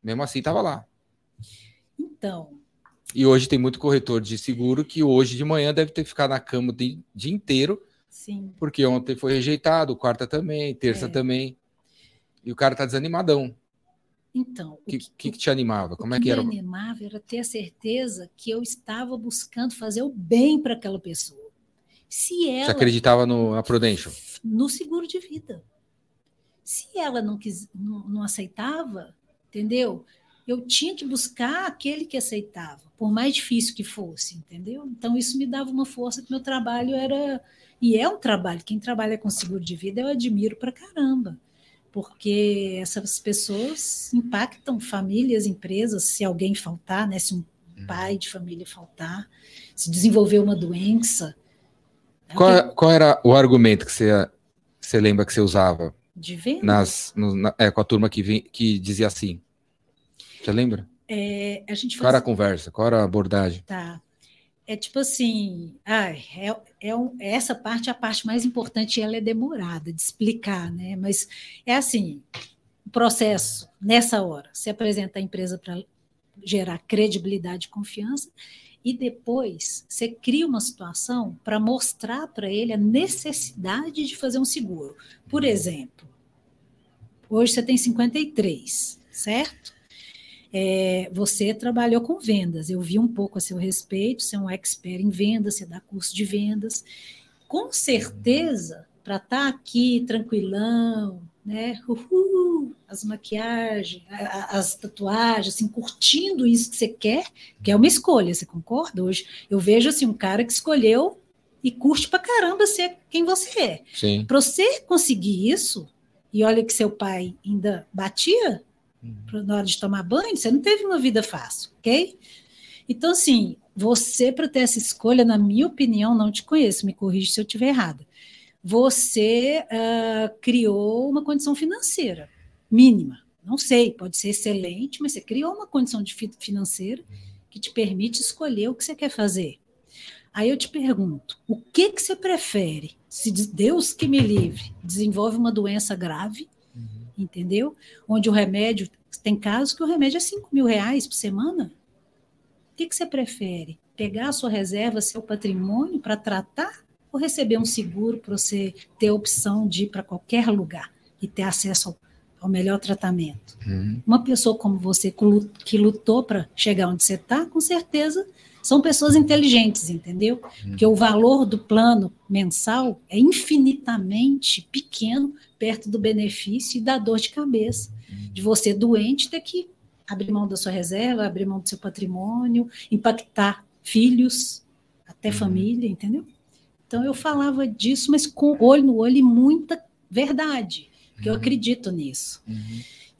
Mesmo assim, estava lá. Então, E hoje tem muito corretor de seguro que hoje de manhã deve ter ficado na cama o di- dia inteiro sim, porque ontem foi rejeitado, quarta também, terça É. também. E o cara tá desanimadão. então, O o que, que, que, que te animava? o Como é que era? me animava era ter a certeza que eu estava buscando fazer o bem para aquela pessoa. Se Você ela acreditava no, na Prudential? no seguro de vida. Se ela não, quis, não, não aceitava, entendeu? Eu tinha que buscar aquele que aceitava, por mais difícil que fosse, entendeu? Então isso me dava uma força que meu trabalho era e é um trabalho. Quem trabalha com seguro de vida eu admiro pra caramba, porque essas pessoas impactam famílias, empresas. Se alguém faltar, né? Se um Uhum. pai de família faltar, se desenvolver uma doença, né, Qual, qual era o argumento que você, você lembra que você usava de venda. nas, no- na- é, com a turma que, vim, que dizia assim? Você lembra? É, a gente Qual era a faz, conversa? Qual era a abordagem? tá. É tipo assim, ai, é, é um- essa parte é a parte mais importante e ela é demorada de explicar, né? Mas é assim, o processo, nessa hora, se apresenta a empresa para gerar credibilidade e confiança, e depois você cria uma situação para mostrar para ele a necessidade de fazer um seguro. Por exemplo, hoje você tem 53, certo? É, você trabalhou com vendas, eu vi um pouco a seu respeito, você é um expert em vendas, você dá curso de vendas. Com certeza, para estar aqui tranquilão, né? Uhul, as maquiagens, as tatuagens, assim, curtindo isso que você quer, que é uma escolha, você concorda? Hoje eu vejo assim, um cara que escolheu e curte pra caramba ser quem você é. Para você conseguir isso, e olha que seu pai ainda batia pra- na hora de tomar banho, você não teve uma vida fácil, ok? Então, assim, você, para ter essa escolha, na minha opinião, não te conheço, me corrija se eu estiver errada. Você ah, criou uma condição financeira mínima. Não sei, pode ser excelente, mas você criou uma condição de fi- financeira que te permite escolher o que você quer fazer. Aí eu te pergunto, o que, que você prefere? Se de- Deus que me livre, desenvolve uma doença grave, entendeu? Onde o remédio, tem casos que o remédio é 5 mil reais por semana. O que, que você prefere? Pegar a sua reserva, seu patrimônio para tratar ou receber um seguro para você ter a opção de ir para qualquer lugar e ter acesso ao, ao melhor tratamento? Uhum. Uma pessoa como você que lutou para chegar onde você está, com certeza são pessoas inteligentes, entendeu? Porque o valor do plano mensal é infinitamente pequeno perto do benefício e da dor de cabeça. De você doente ter que abrir mão da sua reserva, abrir mão do seu patrimônio, impactar filhos, até família, entendeu? Então eu falava disso, mas com olho no olho e muita verdade, porque eu acredito nisso.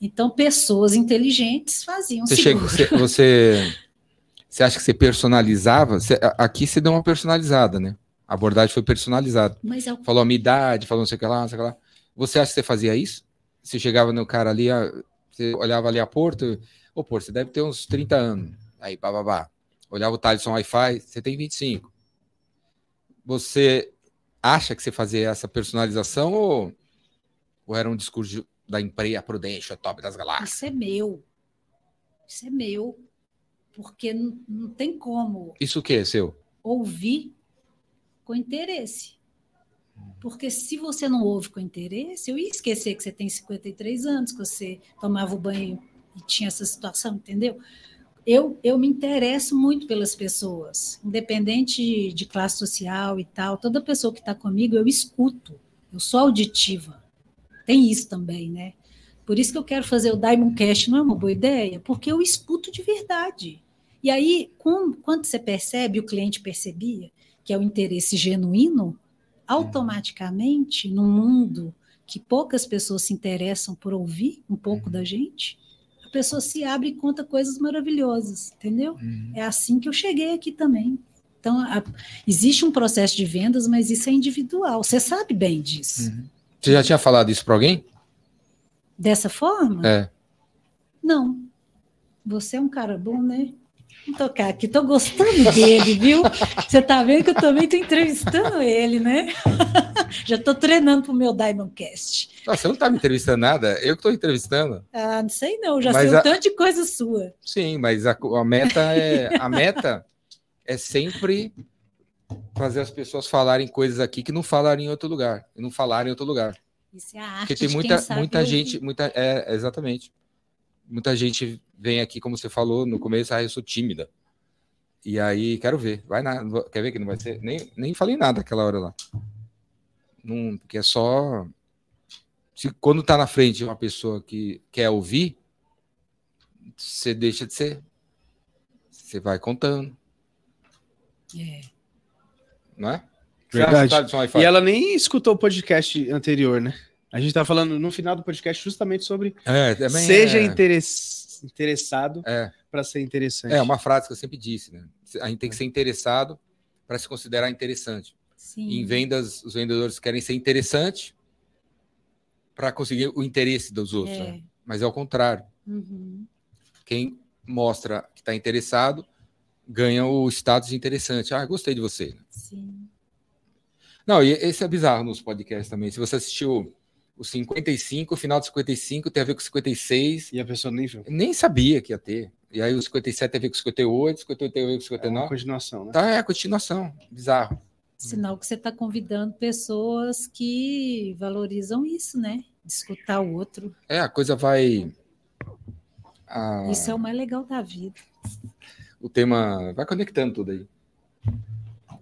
Então pessoas inteligentes faziam Você, chega, você, você, você acha que você personalizava? Você- aqui você deu uma personalizada, né? A abordagem foi personalizada. Mas é o Falou a minha idade, falou não sei o que lá, não sei o que lá. Você acha que você fazia isso? Você chegava no cara ali, você olhava ali a Porto, ô Porto, você deve ter uns 30 anos. Aí, bababá. Olhava o Thaleson Wi-Fi, você tem 25. Você acha que você fazia essa personalização ou, ou era um discurso da empresa, Prudential, top das galáxias? Isso é meu. Isso é meu. Porque não, não tem como Isso o que é seu? ouvir com interesse. Porque se você não ouve com interesse, eu ia esquecer que você tem 53 anos, que você tomava o banho e tinha essa situação, entendeu? Eu, eu me interesso muito pelas pessoas, independente de, de classe social e tal. Toda pessoa que está comigo, eu escuto. Eu sou auditiva. Tem isso também, né? Por isso que eu quero fazer o Diamond Cash, não é uma boa ideia, porque eu escuto de verdade. E aí, com- quando você percebe, o cliente percebia, que é o interesse genuíno, automaticamente, num mundo que poucas pessoas se interessam por ouvir um pouco Uhum. da gente, a pessoa se abre e conta coisas maravilhosas, entendeu? Uhum. É assim que eu cheguei aqui também. Então, a- existe um processo de vendas, mas isso é individual. Você sabe bem disso. Uhum. Você já tinha falado isso para alguém? Dessa forma? É. Não. Você é um cara bom, né? Vou tocar aqui, tô gostando dele, viu? Você tá vendo que eu também tô entrevistando ele, né? Já tô treinando pro meu Diamond Cast. Nossa, você não tá me entrevistando nada, eu que tô entrevistando. Ah, não sei não, já Mas sei a- um tanto de coisa sua. Sim, mas a, a meta é a meta é sempre fazer as pessoas falarem coisas aqui que não falaram em outro lugar, e não falaram em outro lugar. Isso é a arte Porque tem muita muita ouvir. gente, muita é exatamente. Muita gente vem aqui, como você falou no começo, ah, eu sou tímida. E aí, quero ver. Vai na, quer ver que não vai ser? Nem, nem falei nada aquela hora lá. Não, porque é só se quando tá na frente de uma pessoa que quer ouvir, você deixa de ser. Você vai contando, É. não é? Verdade. Wi-Fi? E ela nem escutou o podcast anterior, né? A gente tá falando no final do podcast justamente sobre É, também seja é, interess- interessado é, para ser interessante. é uma frase que eu sempre disse, né? A gente tem que ser interessado para se considerar interessante. Sim. Em vendas, os vendedores querem ser interessante para conseguir o interesse dos outros, É. né? mas é o contrário. Uhum. Quem mostra que está interessado ganha o status de interessante. Ah, gostei de você. Sim. Não, e esse é bizarro nos podcasts também. Se você assistiu o 55, o final do 55 tem a ver com o 56, E a pessoa nem viu. nem sabia que ia ter. E aí o 57 tem a ver com o 58, 58 tem a ver com o É uma 59. continuação, né? Tá, é a continuação. Bizarro. Sinal que você está convidando pessoas que valorizam isso, né? De escutar o outro. É, a coisa vai. a- Isso é o mais legal da vida. O tema vai conectando tudo aí.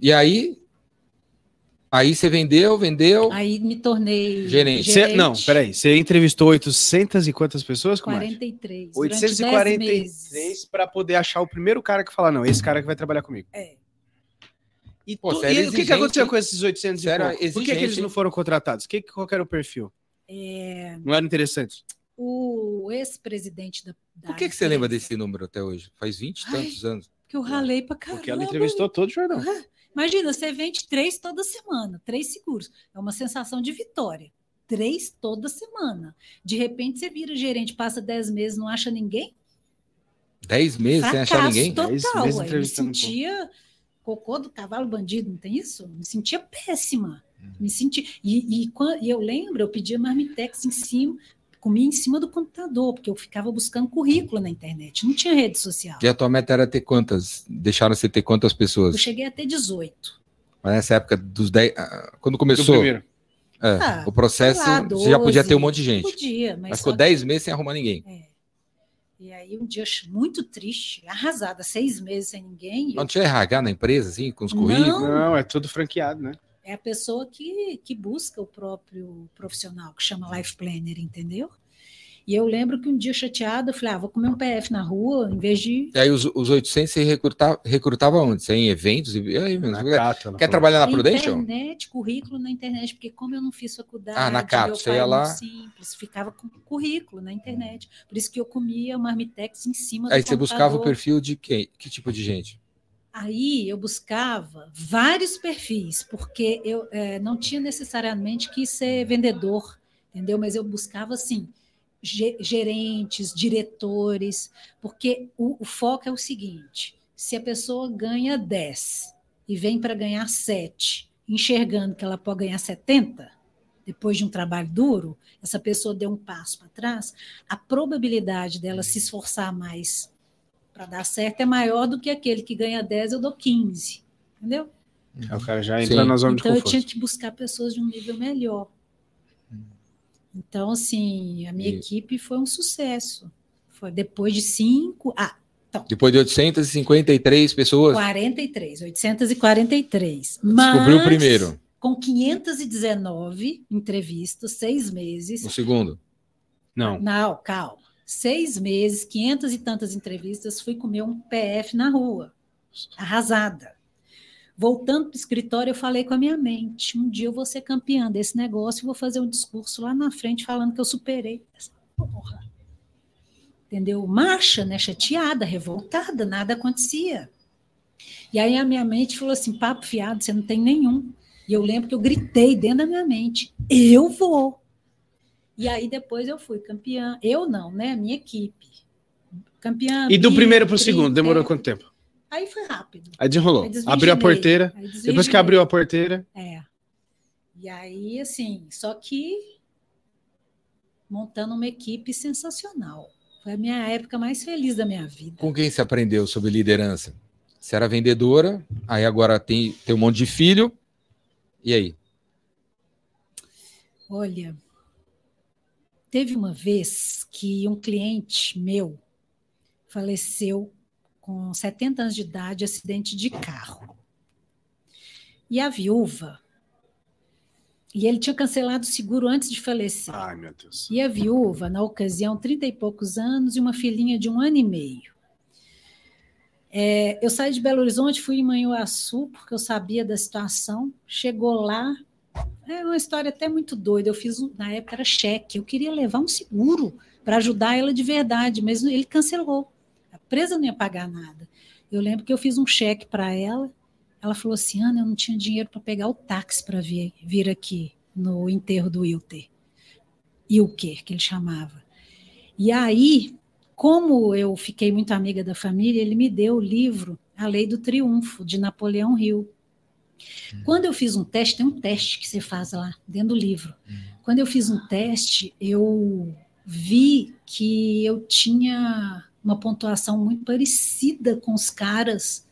E aí. Aí você vendeu, vendeu. Aí me tornei Gerente. Cê- não, peraí. Você entrevistou 800 e quantas pessoas, comadre? 43. durante 10 meses. 843 para poder achar o primeiro cara que fala, não, esse cara que vai trabalhar comigo. É. E, Pô, tu- era e o que, que aconteceu com esses 800 Você e era pouco? Por que, que eles não foram contratados? Que, qual era o perfil? É, Não eram interessantes? o ex-presidente da, da Por que, que você lembra desse número até hoje? Faz 20 e tantos anos. Que eu ralei pra caramba. Porque ela entrevistou todo o jornal. Imagina, você vende três toda semana, três seguros. É uma sensação de vitória. Três toda semana. De repente você vira gerente, passa dez meses, não acha ninguém? 10 meses sem achar Fracasso ninguém? Dez total. meses ué. Me sentia cocô do cavalo bandido, não tem isso? Me sentia péssima. Uhum. Me senti e, e, e eu lembro, eu pedia marmitex em cima, comia em cima do computador, porque eu ficava buscando currículo na internet. Não tinha rede social. E a tua meta era ter quantas? Deixaram você ter quantas pessoas? Eu cheguei até 18. Mas nessa época dos 10. ah, Quando Do começou é, Ah, o processo, lá, você já podia ter um 12. monte de gente. Podia, mas, Mas ficou que- 10 meses sem arrumar ninguém. É. E aí um dia muito triste, arrasada, seis meses sem ninguém. e eu- Não tinha RH na empresa, assim, com os Não. currículos? Não, é tudo franqueado, né? É a pessoa que, que busca o próprio profissional, que chama life planner, entendeu? E eu lembro que um dia chateada, eu falei, ah, vou comer um PF na rua, em vez de. E aí os, os 800 você recrutava, recrutava onde? Você em eventos? E, aí, Na quer, Cato, quer trabalhar na Prudential? internet, currículo na internet, porque como eu não fiz faculdade, Ah, na Cato, meu você pai ia lá- muito simples, ficava com currículo na internet. Por isso que eu comia marmitex em cima Aí do você buscava o computador. perfil de quem? Que tipo de gente? Aí eu buscava vários perfis, porque eu eh, não tinha necessariamente que ser vendedor, entendeu? Mas eu buscava, assim, ge- gerentes, diretores, porque o, o foco é o seguinte: se a pessoa ganha 10 e vem para ganhar 7, enxergando que ela pode ganhar 70, depois de um trabalho duro, essa pessoa deu um passo para trás, a probabilidade dela se esforçar mais para dar certo é maior do que aquele que ganha 10, eu dou 15. Entendeu? Aí o cara já entra Sim. na zona Então de eu conforto. tinha que buscar pessoas de um nível melhor. Então, assim, a minha E- equipe foi um sucesso. Foi depois de cinco. Ah, Depois de 853 pessoas, 43, 843. Mas, descobriu o primeiro, Com 519 entrevistas, seis meses. o segundo. Não. Não, calma. Seis meses, 500 e tantas entrevistas, fui comer um PF na rua, arrasada. Voltando para o escritório, eu falei com a minha mente: um dia eu vou ser campeã desse negócio e vou fazer um discurso lá na frente falando que eu superei essa porra. Entendeu? Marcha, né? Chateada, revoltada, nada acontecia. E aí a minha mente falou assim: papo fiado, você não tem nenhum. E eu lembro que eu gritei dentro da minha mente: eu vou. E aí depois eu fui campeã. Eu não, né? A minha equipe. Campeã. E do primeiro pro tri, segundo, demorou é. quanto tempo? Aí foi rápido. Aí desenrolou. Aí. Abriu a porteira. Depois que abriu a porteira, É. E aí, assim, só que montando uma equipe sensacional. Foi a minha época mais feliz da minha vida. Com quem você aprendeu sobre liderança? Você era vendedora, aí agora tem, tem um monte de filho. E aí? Olha, teve uma vez que um cliente meu faleceu com 70 anos de idade, acidente de carro. E a viúva, e ele tinha cancelado o seguro antes de falecer. ai meu Deus. E a viúva, na ocasião, 30 e poucos anos e uma filhinha de um ano e meio. É, eu saí de Belo Horizonte, fui em Manhuaçu, porque eu sabia da situação. Chegou lá, é uma história até muito doida. Eu fiz, na época era cheque, eu queria levar um seguro para ajudar ela de verdade, mas ele cancelou. A presa não ia pagar nada. Eu lembro que eu fiz um cheque para ela. Ela falou assim: Ana, eu não tinha dinheiro para pegar o táxi para vir, vir aqui no enterro do Wilter. Ilker, que ele chamava. E aí, como eu fiquei muito amiga da família, ele me deu o livro A Lei do Triunfo, de Napoleão Hill. Quando eu fiz um teste, tem um teste que você faz lá dentro do livro. Quando eu fiz um teste, eu vi que eu tinha uma pontuação muito parecida com os caras,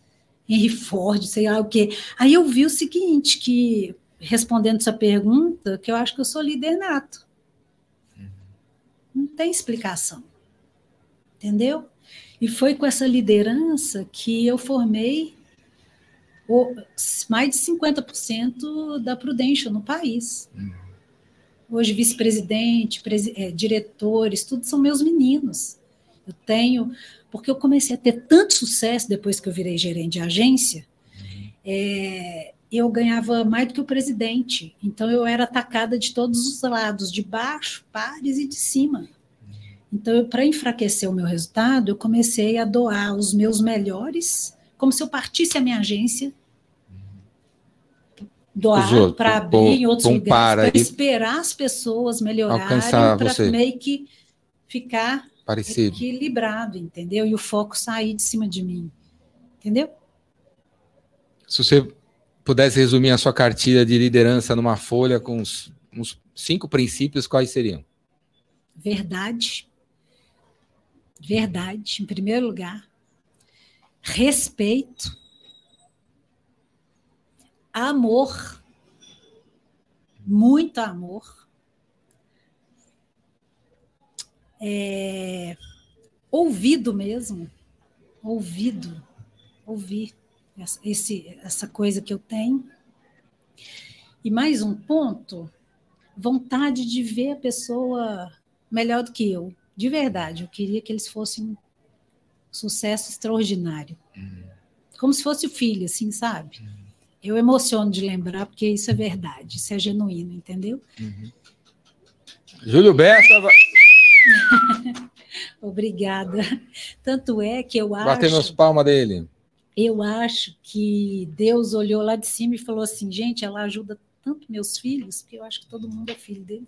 Henry Ford, sei lá o quê. Aí eu vi o seguinte, que respondendo essa pergunta, que eu acho que eu sou líder nato. Não tem explicação. Entendeu? E foi com essa liderança que eu formei o- mais de 50% da Prudential no país. Hoje, vice-presidente, presi- eh, diretores, tudo são meus meninos. Eu tenho, porque eu comecei a ter tanto sucesso depois que eu virei gerente de agência, eh, eu ganhava mais do que o presidente. Então, eu era atacada de todos os lados, de baixo, pares e de cima. Então, para enfraquecer o meu resultado, eu comecei a doar os meus melhores, como se eu partisse a minha agência, doar para abrir em outros lugares, par para esperar as pessoas melhorarem, para meio que ficar Parecido. equilibrado, entendeu? E o foco sair de cima de mim, entendeu? Se você pudesse resumir a sua cartilha de liderança numa folha com uns, uns cinco princípios, quais seriam? Verdade. Verdade, em primeiro lugar. Respeito. Amor. Muito amor. É, ouvido mesmo. Ouvido. Ouvir essa, esse, essa coisa que eu tenho. E mais um ponto: vontade de ver a pessoa melhor do que eu. De verdade, eu queria que eles fossem sucesso extraordinário. Como se fosse o filho, assim, sabe? Eu emociono de lembrar, porque isso é verdade, isso é genuíno, entendeu? Júlio Bessa, Obrigada. Tanto é que eu batendo as acho, palmas dele. eu acho que Deus olhou lá de cima e falou assim, gente, ela ajuda tanto meus filhos, porque eu acho que todo mundo é filho dele,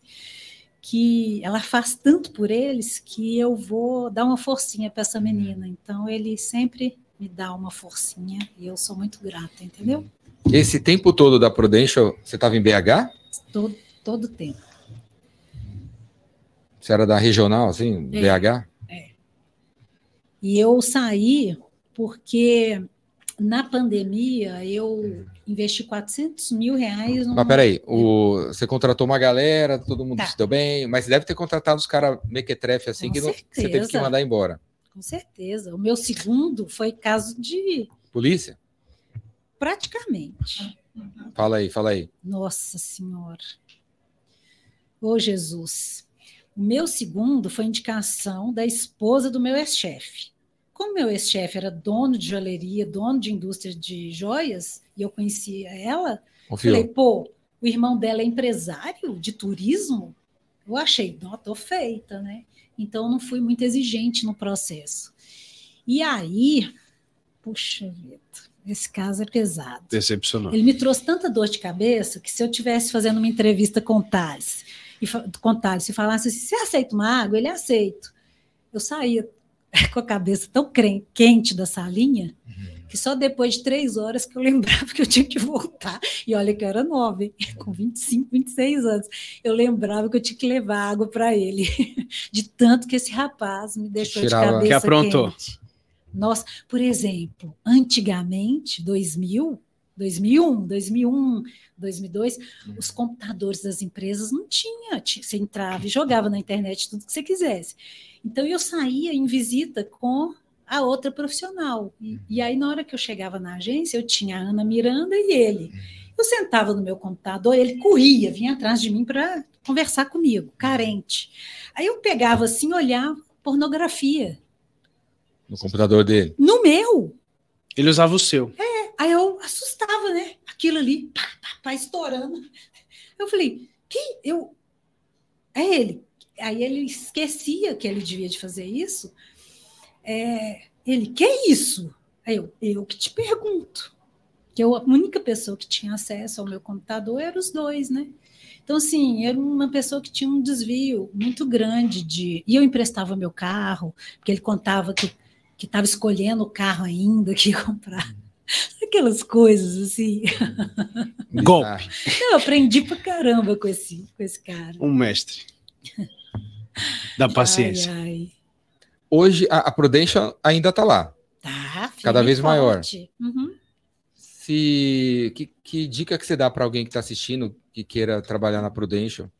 que ela faz tanto por eles que eu vou dar uma forcinha para essa menina. Então ele sempre me dá uma forcinha e eu sou muito grata, entendeu? Esse tempo todo da Prudential, você estava em BH? Todo todo tempo. Você era da regional, assim, É. BH? E eu saí porque na pandemia eu investi 400 mil reais num... Mas peraí, o, você contratou uma galera, todo mundo Tá. se deu bem, mas deve ter contratado os caras mequetrefe assim Com que não- você teve que mandar embora. Com certeza. O meu segundo foi caso de Polícia? praticamente. Fala aí, fala aí. Nossa Senhora. Ô Jesus. O meu segundo foi indicação da esposa do meu ex-chefe. Como meu ex-chefe era dono de joalheria, dono de indústria de joias, e eu conhecia ela, Confiou. falei, pô, o irmão dela é empresário de turismo? Eu achei, não, tô feita, né? Então eu não fui muito exigente no processo. E aí, puxa vida, esse caso é pesado. Decepcionou. Ele me trouxe tanta dor de cabeça que se eu tivesse fazendo uma entrevista com o Thales, e, com o Thales, e falasse assim, você aceita uma água? Ele aceito. Eu saía com a cabeça tão quente da salinha que só depois de três horas que eu lembrava que eu tinha que voltar. E olha que eu era nova, hein? com 25, 26 anos. Eu lembrava que eu tinha que levar água para ele, de tanto que esse rapaz me deixou Tirava- de cabeça Que aprontou. quente. Nossa, por exemplo, antigamente, 2000, 2001, 2001, 2002, os computadores das empresas não tinha. Ti- Você entrava e jogava na internet tudo que você quisesse. Então eu saía em visita com a outra profissional. E, e aí, na hora que eu chegava na agência, eu tinha a Ana Miranda e ele. Eu sentava no meu computador, ele corria, vinha atrás de mim para conversar comigo, carente. Aí eu pegava assim, olhava pornografia. No computador dele. No meu, Ele usava o seu. Aí eu assustava, né? Aquilo ali, pá, pá, pá, estourando. Eu falei, que eu. É ele. Aí ele esquecia que ele devia de fazer isso. É, ele, que isso? Aí eu, eu que te pergunto. Que eu, a única pessoa que tinha acesso ao meu computador eram os dois, né? Então, assim, era uma pessoa que tinha um desvio muito grande de. E eu emprestava meu carro, porque ele contava que que estava escolhendo o carro ainda que ia comprar. Aquelas coisas assim. Golpe. Ah, Eu aprendi pra caramba com esse, com esse cara. Um mestre. Da paciência. Ai, ai. hoje a, a Prudential ainda está lá. Tá, Cada vez maior. forte. Uhum. Se que, que dica que você dá para alguém que está assistindo que queira trabalhar na Prudential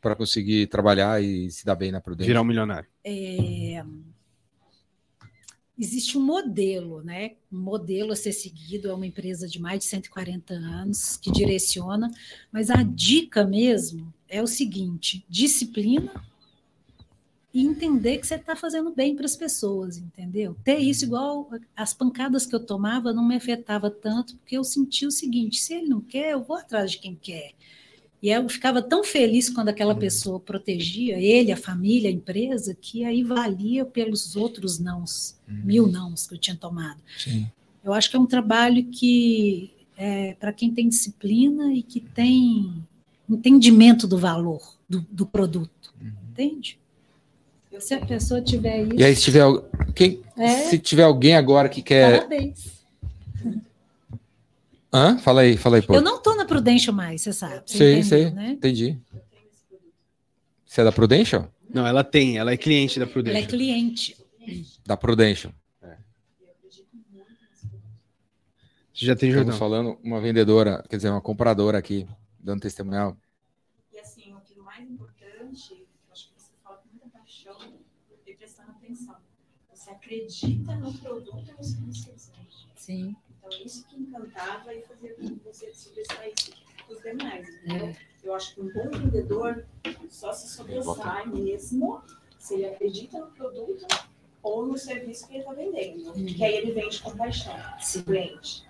para conseguir trabalhar e se dar bem na Prudential? Virar um milionário. É, Existe um modelo, né? Um modelo a ser seguido, é uma empresa de mais de 140 anos que direciona, mas a dica mesmo é o seguinte: disciplina e entender que você está fazendo bem para as pessoas, entendeu? Ter isso igual as pancadas que eu tomava não me afetava tanto, porque eu sentia o seguinte: se ele não quer, eu vou atrás de quem quer. E eu ficava tão feliz quando aquela pessoa protegia ele, a família, a empresa, que aí valia pelos outros nãos, mil nãos que eu tinha tomado. Sim. Eu acho que é um trabalho que, é, para quem tem disciplina e que tem entendimento do valor do, do produto, entende? Se a pessoa tiver isso, E aí, se tiver, quem, É. se tiver alguém agora que quer. parabéns. Hã? Fala aí, fala aí, pô. Eu não estou na Prudential mais, você sabe. Você Sei, entendeu, sei. Né? Entendi. Você é da Prudential? Não, ela tem, ela é cliente da Ela é Prudential. cliente. Da Prudential. Você já tem Estamos Jordão. falando uma vendedora, quer dizer, uma compradora aqui, dando testemunhal. E assim, o que o mais importante, eu acho que você fala com muita paixão e prestando atenção. Você acredita no produto e no serviço que você. Sim. Então, isso que encantava e fazia com que você sobressair dos demais. entendeu? Eu acho que um bom vendedor só se sobressai mesmo se ele acredita no produto ou no serviço que ele está vendendo. Que aí ele vende com paixão, se cliente.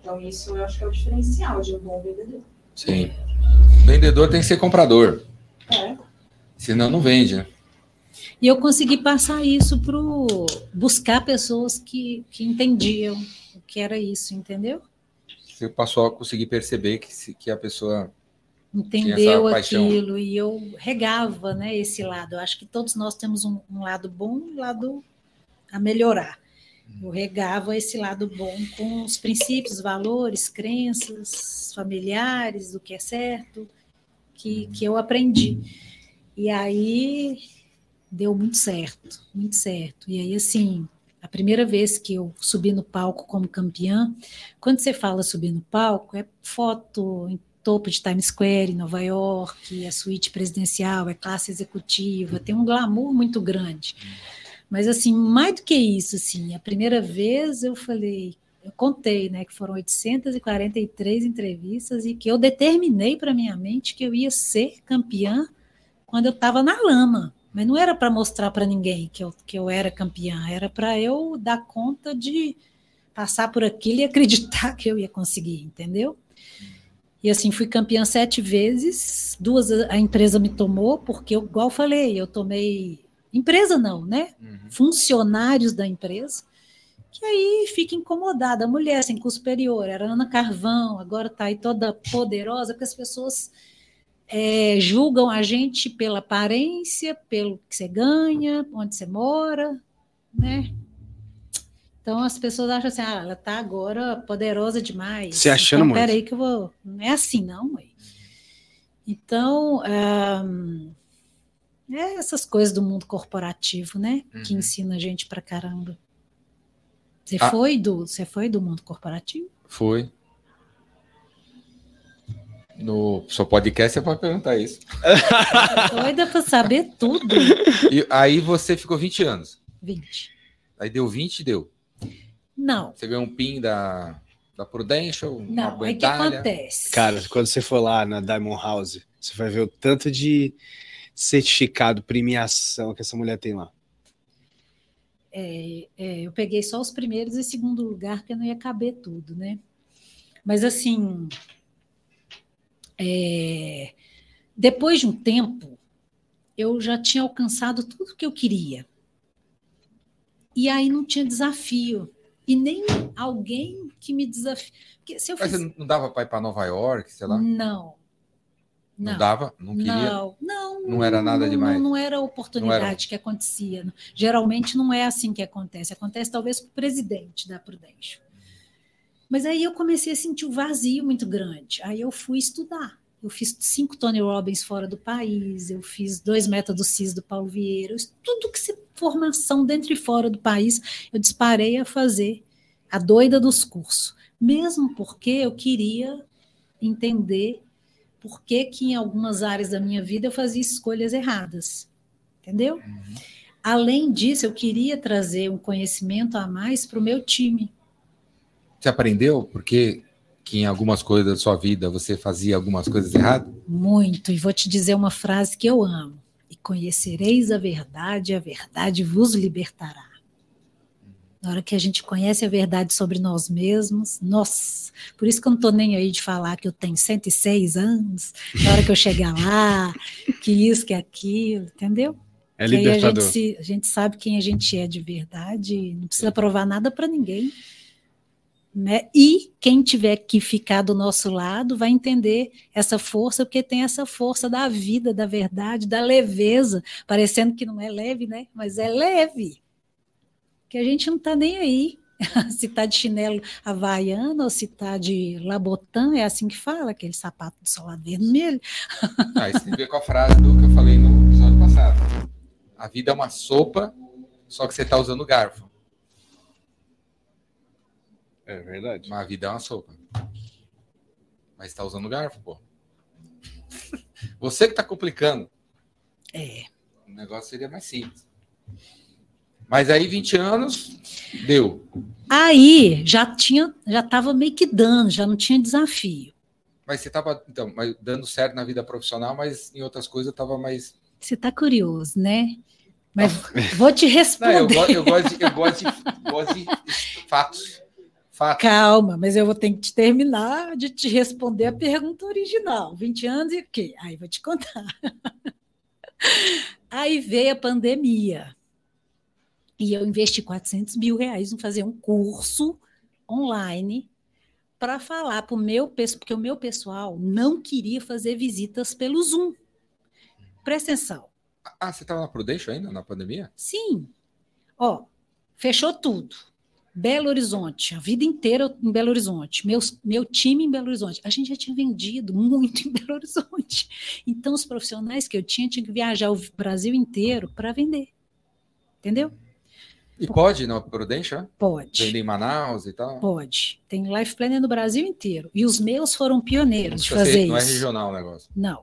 Então, isso eu acho que é o diferencial de um bom vendedor. Sim. Vendedor tem que ser comprador. É. Senão não vende, né? E eu consegui passar isso para buscar pessoas que, que entendiam o que era isso, entendeu? Você passou a conseguir perceber que, se- que a pessoa. Entendeu aquilo e eu regava né, esse lado. Eu acho que todos nós temos um, um lado bom e um lado a melhorar. Eu regava esse lado bom com os princípios, valores, crenças familiares, do que é certo, que, que eu aprendi. E aí deu muito certo, muito certo. E aí, assim, a primeira vez que eu subi no palco como campeã, quando você fala subir no palco, é foto em topo de Times Square, em Nova York, é suíte presidencial, é classe executiva, tem um glamour muito grande. Mas, assim, mais do que isso, assim, a primeira vez eu falei, eu contei, né, que foram 843 entrevistas e que eu determinei para minha mente que eu ia ser campeã quando eu estava na lama. Mas não era para mostrar para ninguém que eu, que eu era campeã, era para eu dar conta de passar por aquilo e acreditar que eu ia conseguir, entendeu? E assim, fui campeã sete vezes, duas a empresa me tomou, porque eu, igual falei, eu tomei. Empresa não, né? Uhum. Funcionários da empresa, que aí fica incomodada. A mulher, assim, com superior, era Ana Carvão, agora está aí toda poderosa, porque as pessoas é, julgam a gente pela aparência, pelo que você ganha, onde você mora, né? Então as pessoas acham assim, ah, ela tá agora poderosa demais. Se achando então, muito. Peraí que eu vou. Não é assim, não, mãe. Então, ahn, é essas coisas do mundo corporativo, né? Que Uhum. ensina a gente pra caramba. Você Ah. foi do, você foi do mundo corporativo? Foi. No seu podcast você pode perguntar isso. Doida pra saber tudo. E aí você ficou 20 anos. 20. Aí deu 20 e deu. Não, Você ganhou um PIN da, da Prudential, uma não, aí que guentalha. acontece? Cara, quando você for lá na Diamond House, você vai ver o tanto de certificado, premiação que essa mulher tem lá. É, é, eu peguei só os primeiros e segundo lugar, porque não ia caber tudo, né? Mas assim, é, depois de um tempo, eu já tinha alcançado tudo que eu queria. E aí não tinha desafio. E nem alguém que me desafie. Porque se eu Mas fiz... você não dava para ir para Nova York, sei lá? Não. Não, dava? Não queria? Não, não, Não era nada não, demais? Não, não era a oportunidade Não era. que acontecia. Geralmente não é assim que acontece. Acontece talvez com o presidente da Prudential. Mas aí eu comecei a sentir um vazio muito grande. Aí eu fui estudar. Eu fiz cinco Tony Robbins fora do país, eu fiz dois métodos CIS do Paulo Vieira, eu- tudo que se formação dentro e fora do país, eu disparei a fazer a doida dos cursos. Mesmo porque eu queria entender por que, que em algumas áreas da minha vida eu fazia escolhas erradas. Entendeu? Uhum. Além disso, eu queria trazer um conhecimento a mais para o meu time. Você aprendeu porque que em algumas coisas da sua vida você fazia algumas coisas erradas? Muito. E vou te dizer uma frase que eu amo. E conhecereis a verdade, a verdade vos libertará. Na hora que a gente conhece a verdade sobre nós mesmos, nossa, por isso que eu não estou nem aí de falar que eu tenho 106 anos, na hora que eu chegar lá, que isso, que aquilo, entendeu? É aí a gente, libertador. se- a gente sabe quem a gente é de verdade, não precisa provar nada para ninguém. Né? E quem tiver que ficar do nosso lado vai entender essa força, porque tem essa força da vida, da verdade, da leveza, parecendo que não é leve, né? Mas é leve. Que a gente não está nem aí. se está de chinelo havaiano ou se está de labotã, é assim que fala, aquele sapato de solado vermelho. Ah, isso tem a ver com a frase do que eu falei no episódio passado. A vida é uma sopa, só que você está usando garfo. É verdade. Mas a vida é uma sopa. Mas está usando garfo, pô. Você que está complicando. É. O negócio seria mais simples. Mas aí, 20 anos, deu. Aí já tinha, já estava meio que dando, já não tinha desafio. Mas você estava então, mas dando certo na vida profissional, mas em outras coisas estava mais. Você está curioso, né? Mas vou te Não, eu, responder. go- eu gosto de, eu gosto de, gosto de fatos. Fatos. Calma, mas eu vou ter que te terminar de te responder a pergunta original. 20 anos e o quê? Aí vou te contar. Aí veio a pandemia. E eu investi 400 mil reais em fazer um curso online para falar para o meu pessoal, porque o meu pessoal não queria fazer visitas pelo Zoom. Presta atenção. Ah, você estava na Prudential ainda, na pandemia? Sim. Ó, fechou tudo. Belo Horizonte, a vida inteira em Belo Horizonte. Meus, meu time em Belo Horizonte. A gente já tinha vendido muito em Belo Horizonte. Então, os profissionais que eu tinha tinham que viajar o Brasil inteiro para vender. Entendeu? E pode na Prudential? Pode. Vender em Manaus e tal? Pode. Tem life planner no Brasil inteiro. E os meus foram pioneiros de ser- fazer não é isso. regional o negócio. Não.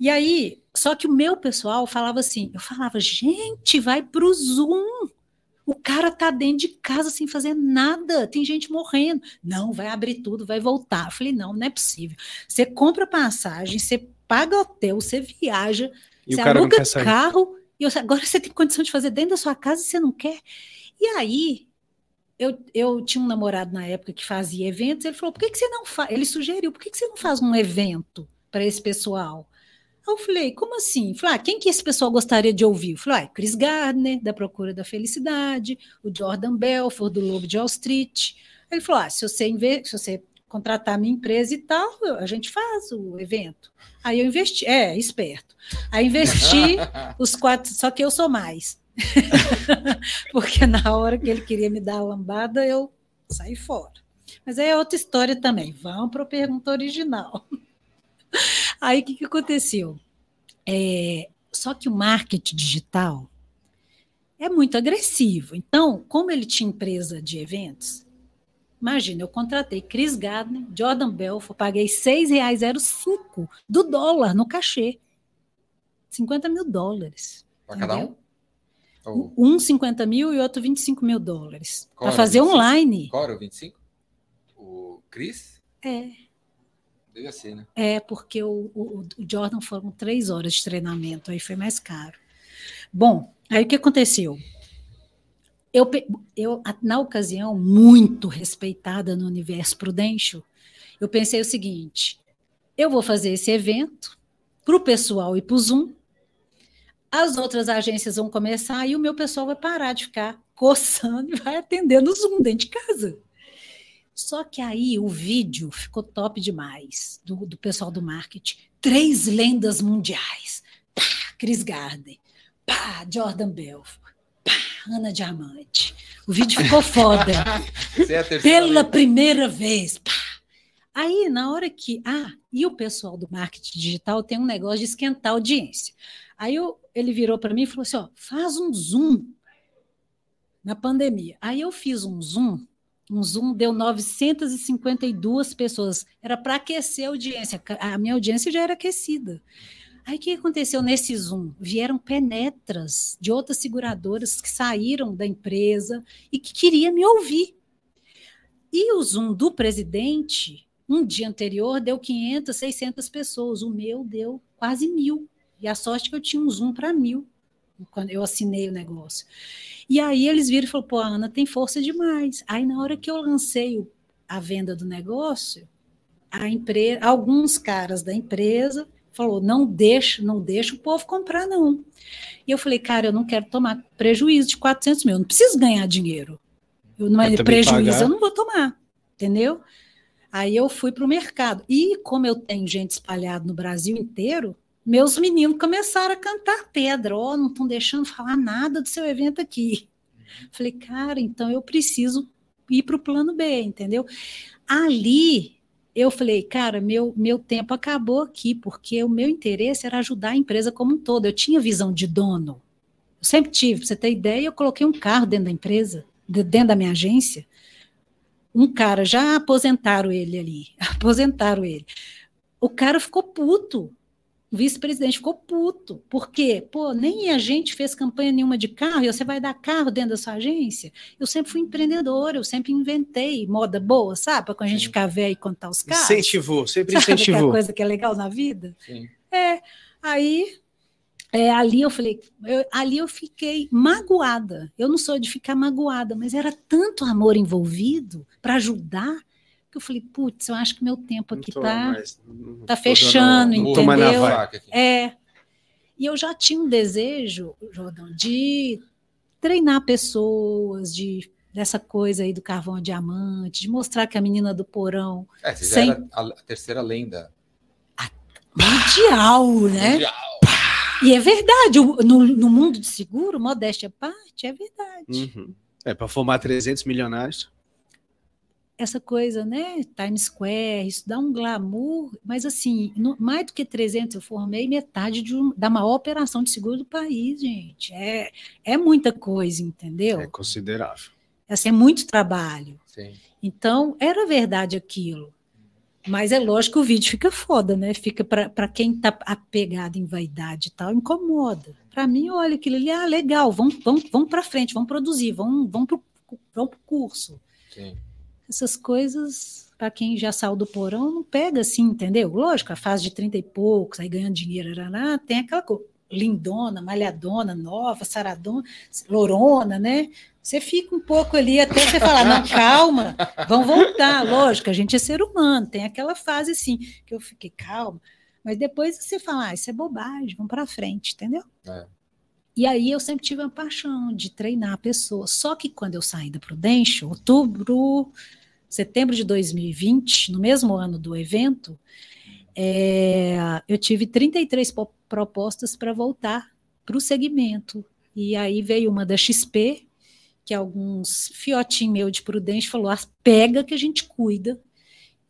E aí, só que o meu pessoal falava assim, eu falava, gente, vai pro Zoom. O cara tá dentro de casa sem fazer nada, tem gente morrendo. Não, vai abrir tudo, vai voltar. Eu falei, não, não é possível. Você compra passagem, você paga hotel, você viaja, E você aluga carro E eu, agora você tem condição de fazer dentro da sua casa e você não quer. E aí, eu, eu tinha um namorado na época que fazia eventos, ele falou, por que, que você não faz? Ele sugeriu, por que, que você não faz um evento para esse pessoal? Aí eu falei, como assim? Falei, ah, quem que esse pessoal gostaria de ouvir? Eu falei, ah, Chris Gardner, da Procura da Felicidade, o Jordan Belfort, do Lobo de Wall Street. Ele falou, ah, se você, se você contratar a minha empresa e tal, a gente faz o evento. Aí eu investi, é, esperto. Aí investi os quatro, só que eu sou mais. Porque na hora que ele queria me dar a lambada, eu saí fora. Mas aí é outra história também. Vamos para a pergunta original. Aí o que, que aconteceu? É, só que o marketing digital é muito agressivo. Então, como ele tinha empresa de eventos, imagina, eu contratei Chris Gardner, Jordan Belfort, paguei R$ 6,05 do dólar no cachê. 50 mil dólares. Para cada um? Ou- Um 50 mil e outro 25 mil dólares. Para fazer 25? online. Qual era o 25? O Chris? É. Devia ser, né? É, porque o, o, o Jordan foram três horas de treinamento, aí foi mais caro. Bom, aí o que aconteceu? Eu, eu, na ocasião, muito respeitada no universo Prudential, eu pensei o seguinte: eu vou fazer esse evento para o pessoal e para o Zoom, as outras agências vão começar e o meu pessoal vai parar de ficar coçando e vai atender no Zoom dentro de casa. Só que aí o vídeo ficou top demais do, do pessoal do marketing. Três lendas mundiais. Pá, Chris Gardner. Pá, Jordan Belfort. Pá, Ana Diamante. O vídeo ficou foda. É Pela primeira vez. Pá. Aí, na hora que. Ah, e o pessoal do marketing digital tem um negócio de esquentar a audiência. Aí eu- ele virou para mim e falou assim: ó, faz um Zoom na pandemia. Aí eu fiz um Zoom. Um Zoom deu 952 pessoas. Era para aquecer a audiência. A minha audiência já era aquecida. Aí o que aconteceu nesse Zoom? Vieram penetras de outras seguradoras que saíram da empresa e que queriam me ouvir. E o Zoom do presidente, um dia anterior, deu 500, 600 pessoas. O meu deu quase mil. E a sorte é que eu tinha um Zoom para mil, quando eu assinei o negócio. E aí eles viram e falaram, pô, a Ana tem força demais. Aí na hora que eu lancei a venda do negócio, a empresa, alguns caras da empresa falou, não deixa, não deixa o povo comprar, não. E eu falei, cara, eu não quero tomar prejuízo de 400 mil, eu não preciso ganhar dinheiro. Eu, não é prejuízo, pagar. eu não vou tomar, entendeu? Aí eu fui para o mercado. E como eu tenho gente espalhada no Brasil inteiro, meus meninos começaram a cantar pedra. Ó, não estão deixando falar nada do seu evento aqui. Falei, cara, então eu preciso ir para o plano B, entendeu? Ali eu falei, cara, meu, meu tempo acabou aqui, porque o meu interesse era ajudar a empresa como um todo. Eu tinha visão de dono. Eu sempre tive, para você ter ideia, eu coloquei um carro dentro da empresa, de- dentro da minha agência. Um cara, já aposentaram ele ali, aposentaram ele. O cara ficou puto. O vice-presidente ficou puto. Por quê? Pô, nem a gente fez campanha nenhuma de carro e você vai dar carro dentro da sua agência? Eu sempre fui empreendedora, eu sempre inventei moda boa, sabe? Para quando a gente Sim. ficar velho e contar os carros. Incentivou, sempre Sabe incentivou. coisa que é legal na vida? Sim. É, aí é, ali eu falei, eu- ali eu fiquei magoada. Eu não sou de ficar magoada, mas era tanto amor envolvido para ajudar que eu falei, putz, eu acho que meu tempo aqui tô tá, tá fechando, dando- entendeu? É. E eu já tinha um desejo, Jordão, de treinar pessoas, de dessa coisa aí do carvão a diamante, de mostrar que a menina do porão É, você Sem- já era a, a terceira lenda. mundial, né? mundial. E é verdade, no, no mundo de seguro, modéstia à parte, é verdade. Uhum. É, para formar 300 milionários. Essa coisa, né? Times Square, isso dá um glamour, mas assim, no- mais do que 300, eu formei metade de um- da maior operação de seguro do país, gente. É, é muita coisa, entendeu? É considerável. Assim, é muito trabalho. Sim. Então, era verdade aquilo. Mas é lógico que o vídeo fica foda, né? Fica para quem tá apegado em vaidade e tal, incomoda. Para mim, olha aquilo ali, ah, legal, vamos, vamos, vamos para frente, vamos produzir, vamos, vamos para o curso. Sim. Essas coisas, para quem já saiu do porão, não pega assim, entendeu? Lógico, a fase de 30 e poucos, aí ganhando dinheiro, arará, tem aquela coisa. lindona, malhadona, nova, saradona, lourona, né? Você fica um pouco ali até você falar, não, calma, vamos voltar. Lógico, a gente é ser humano, tem aquela fase assim, que eu fiquei calma, mas depois você fala, ah, isso é bobagem, vamos para frente, entendeu? É. E aí eu sempre tive uma paixão de treinar a pessoa. Só que quando eu saí da Prudential, outubro, setembro de 2020, no mesmo ano do evento, é, eu tive 33 po- propostas para voltar para o segmento. E aí veio uma da XP, que alguns fiotinhos meu de Prudente falou: ah, pega que a gente cuida.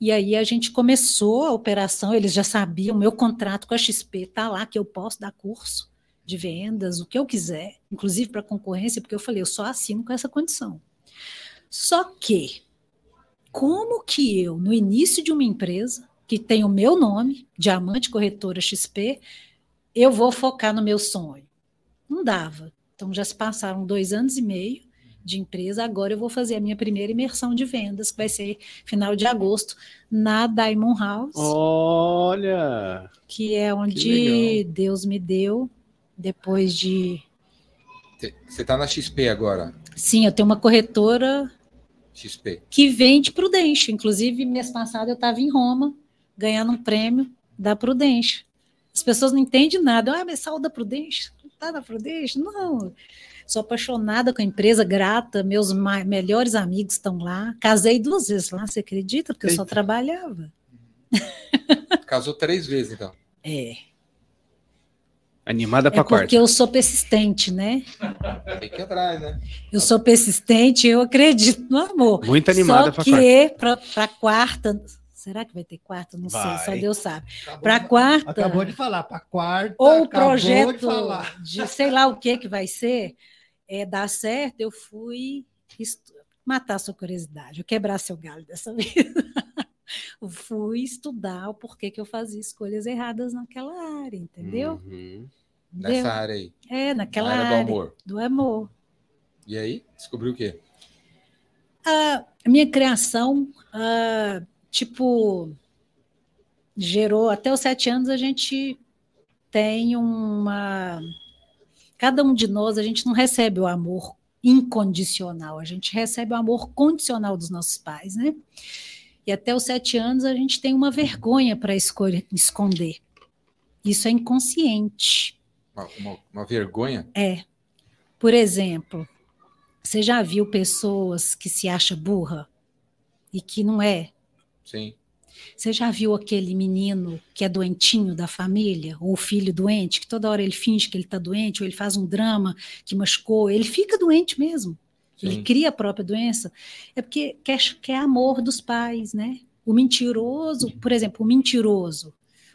E aí a gente começou a operação, eles já sabiam, meu contrato com a XP está lá, que eu posso dar curso de vendas, o que eu quiser, inclusive para concorrência, porque eu falei, eu só assino com essa condição. Só que, como que eu, no início de uma empresa, que tem o meu nome, Diamante Corretora XP, eu vou focar no meu sonho? Não dava. Então já se passaram dois anos e meio de empresa, agora eu vou fazer a minha primeira imersão de vendas, que vai ser final de agosto, na Diamond House Olha! que é onde legal. Deus me deu depois de. Você tá na XP agora. Sim, eu tenho uma corretora XP. que vende Prudential. Inclusive, mês passado eu estava em Roma ganhando um prêmio da Prudential. As pessoas não entendem nada. Ah, mas saiu da Prudential? Não está na Prudential? Não. Sou apaixonada com a empresa, grata. Meus melhores amigos estão lá. Casei duas vezes lá, você acredita? Porque eu só Eita. trabalhava. Casou três vezes, então. É. Animada É pra porque quarta. eu sou persistente, né? Tem que entrar, né? Eu sou persistente, eu acredito no amor. Muito animada Só pra quarta. que para para quarta, será que vai ter quarta? Não Vai. sei, só Deus sabe. Para de- quarta Acabou de falar, para quarta. ou o de projeto falar. de, sei lá o que que vai ser, é, dar certo, eu fui matar sua curiosidade, eu quebrar seu galho dessa vez. Eu fui estudar o porquê que eu fazia escolhas erradas naquela área, entendeu? Uhum. Nessa área aí. É, naquela na área área do amor. do amor. E aí? Descobriu o quê? A minha criação, tipo, gerou até os sete anos a gente tem uma. Cada um de nós, a gente não recebe o amor incondicional, a gente recebe o amor condicional dos nossos pais, né? E até os sete anos a gente tem uma vergonha para esconder. Isso é inconsciente. Uma, uma- vergonha? É. Por exemplo, você já viu pessoas que se acha burra e que não é? Sim. Você já viu aquele menino que é doentinho da família, ou o filho doente, que toda hora ele finge que ele está doente, ou ele faz um drama que machucou, ele fica doente mesmo. Ele Sim. cria a própria doença. É porque quer, quer amor dos pais, né? O mentiroso, por exemplo, o mentiroso.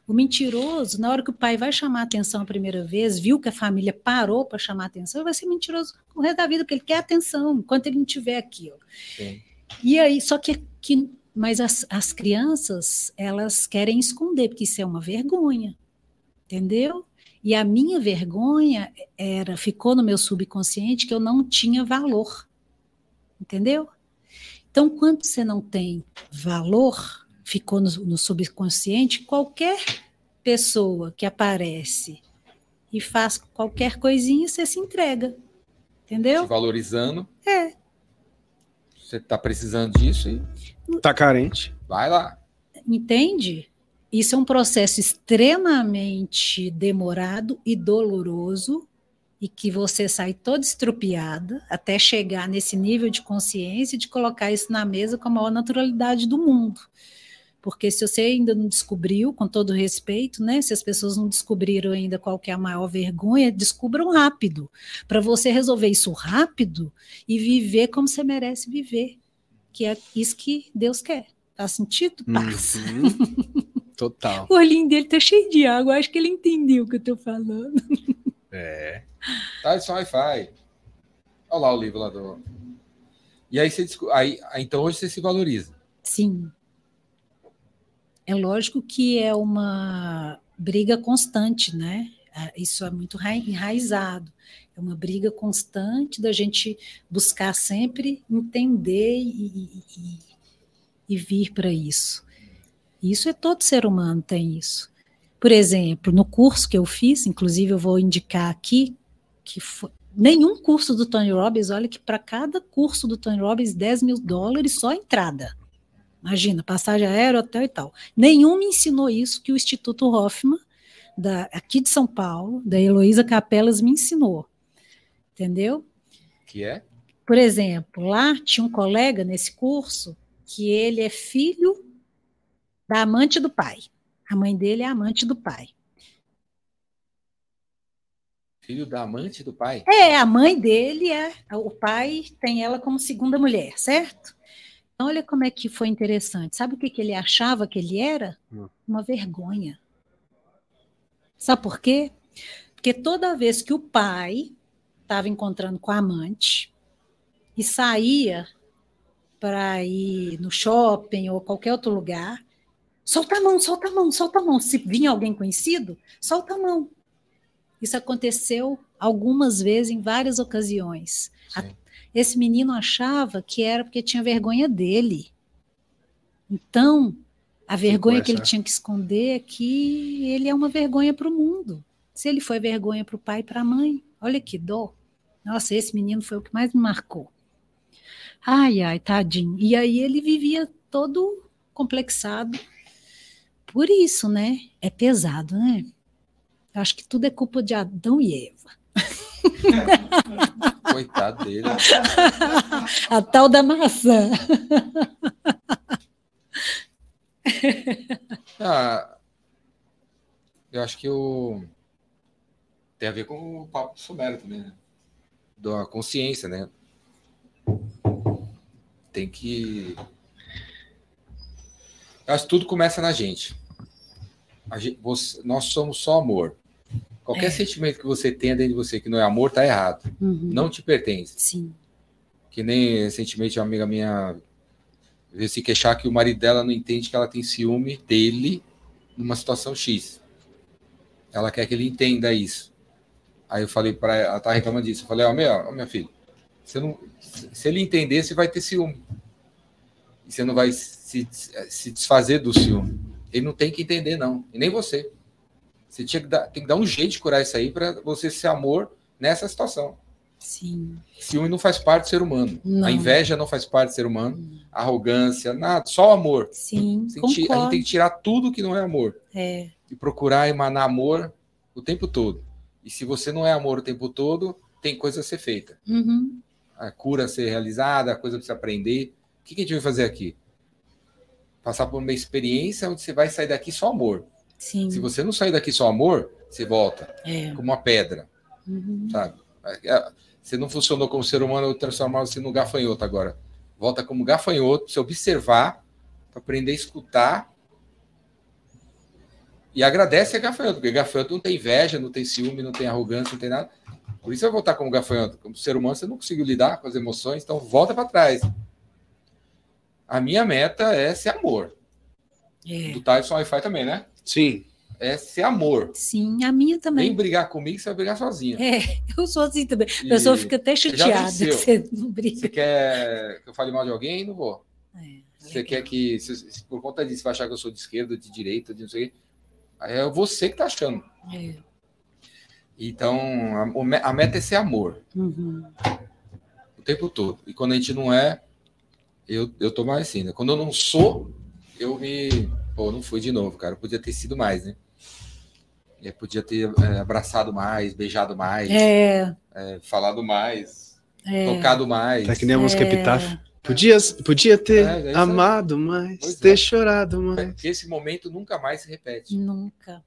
O mentiroso, na hora que o pai vai chamar a atenção a primeira vez, viu que a família parou para chamar a atenção, ele vai ser mentiroso o resto da vida, porque ele quer atenção, enquanto ele não tiver aquilo. Sim. E aí, só que, que mas as, as crianças, elas querem esconder, porque isso é uma vergonha, entendeu? E a minha vergonha era, ficou no meu subconsciente que eu não tinha valor, entendeu? Então, quando você não tem valor, ficou no, no subconsciente, qualquer pessoa que aparece e faz qualquer coisinha, você se entrega, entendeu? Te valorizando. É. Você tá precisando disso e Tá carente. vai lá. Entende? Isso é um processo extremamente demorado e doloroso e que você sai toda estrupiada até chegar nesse nível de consciência de colocar isso na mesa com a maior naturalidade do mundo. Porque se você ainda não descobriu, com todo respeito, né? Se as pessoas não descobriram ainda qual que é a maior vergonha, descubram rápido, para você resolver isso rápido e viver como você merece viver, que é isso que Deus quer. Faz sentido? Passa. Uhum. Total. O olhinho dele tá cheio de água, acho que ele entendeu o que eu tô falando. É. Tá, isso Wi-Fi. Olha lá o livro lá do. E aí você aí, então hoje você se valoriza. Sim. É lógico que é uma briga constante, né? Ah, Isso é muito ra- enraizado. É uma briga constante da gente buscar sempre entender e, e- e- vir para isso. Isso é todo ser humano tem isso. Por exemplo, no curso que eu fiz, inclusive eu vou indicar aqui, que foi, nenhum curso do Tony Robbins, olha que para cada curso do Tony Robbins, 10 mil dólares só entrada. Imagina, passagem aérea, hotel e tal. Nenhum me ensinou isso que o Instituto Hoffman, da, aqui de São Paulo, da Heloísa Capelas, me ensinou. Entendeu? Que é? Por exemplo, lá tinha um colega nesse curso que ele é filho da amante do pai. A mãe dele é amante do pai. Filho da amante do pai? É, a mãe dele é. O pai tem ela como segunda mulher, certo? Olha como é que foi interessante. Sabe o que, que ele achava que ele era? Hum. Uma vergonha. Sabe por quê? Porque toda vez que o pai estava encontrando com a amante e saía para ir no shopping ou qualquer outro lugar, solta a mão, solta a mão, solta a mão. Se vinha alguém conhecido, solta a mão. Isso aconteceu algumas vezes, em várias ocasiões. Sim. Esse menino achava que era porque tinha vergonha dele. Então, a vergonha que ele tinha que esconder é que ele é uma vergonha para o mundo. Se ele foi vergonha para o pai e para a mãe, olha que dó. Nossa, esse menino foi o que mais me marcou. Ai, ai, tadinho. E aí ele vivia todo complexado. Por isso, né? É pesado, né? Eu acho que tudo é culpa de Adão e Eva. Coitado dele. A tal da maçã. Ah, eu acho que o... tem a ver com o papo Sumero também, né? Da consciência, né? Tem que. Eu acho que tudo começa na gente. Gente- você- nós somos só amor. Qualquer É. sentimento que você tenha dentro de você que não é amor, tá errado. Uhum. Não te pertence. Sim. Que nem recentemente uma amiga minha veio se queixar que o marido dela não entende que ela tem ciúme dele numa situação X. Ela quer que ele entenda isso. Aí eu falei para ela, ela tá reclamando disso. Eu falei, ó, meu, ó, minha filha, você não, se ele entender, você vai ter ciúme. E você não vai se, se desfazer do ciúme. Ele não tem que entender, não. E nem você. Você tinha que dar, tem que dar um jeito de curar isso aí para você ser amor nessa situação. Sim. Ciúme não faz parte do ser humano. Não. A inveja não faz parte do ser humano. A arrogância, nada. Só o amor. Sim, ti- a gente tem que tirar tudo que não é amor. É, E procurar emanar amor o tempo todo. E se você não é amor o tempo todo, tem coisa a ser feita. uhum, A cura a ser realizada, a coisa para você aprender. O que que a gente vai fazer aqui? Passar por uma experiência onde você vai sair daqui só amor. Sim. Se você não sair daqui só amor, você volta É, como uma pedra. uhum, sabe? É, Você não funcionou como ser humano, eu vou transformar você no gafanhoto agora. Volta como gafanhoto, você observar, aprender a escutar. E agradece a gafanhoto, porque gafanhoto não tem inveja, não tem ciúme, não tem arrogância, não tem nada. Por isso vai voltar como gafanhoto. Como ser humano, você não conseguiu lidar com as emoções, então volta para trás. A minha meta é ser amor. é. Do Tyson Wi-Fi também, né? Sim. É ser amor. Sim, a minha Vem também. brigar comigo, você vai brigar sozinha. É, eu sou assim também. A E pessoa fica até chateada que você não Você briga. quer que eu fale mal de alguém? Não vou. É, Você legal. quer que, se, se por conta disso, vai achar que eu sou de esquerda, de direita, de não sei o quê. Aí é você que tá achando. É, Então, a, a meta é ser amor uhum, o tempo todo. E quando a gente não é, eu, eu tô mais assim, né? Quando eu não sou, eu me. Pô, não fui de novo, cara. Podia ter sido mais, né? Eu podia ter é, abraçado mais, beijado mais, É, é, falado mais, é, tocado mais. Tá que nem a música É. Epitáfio. Podia, podia ter É, é amado mais, Pois ter é. chorado mais. Porque esse momento nunca mais se repete. nunca.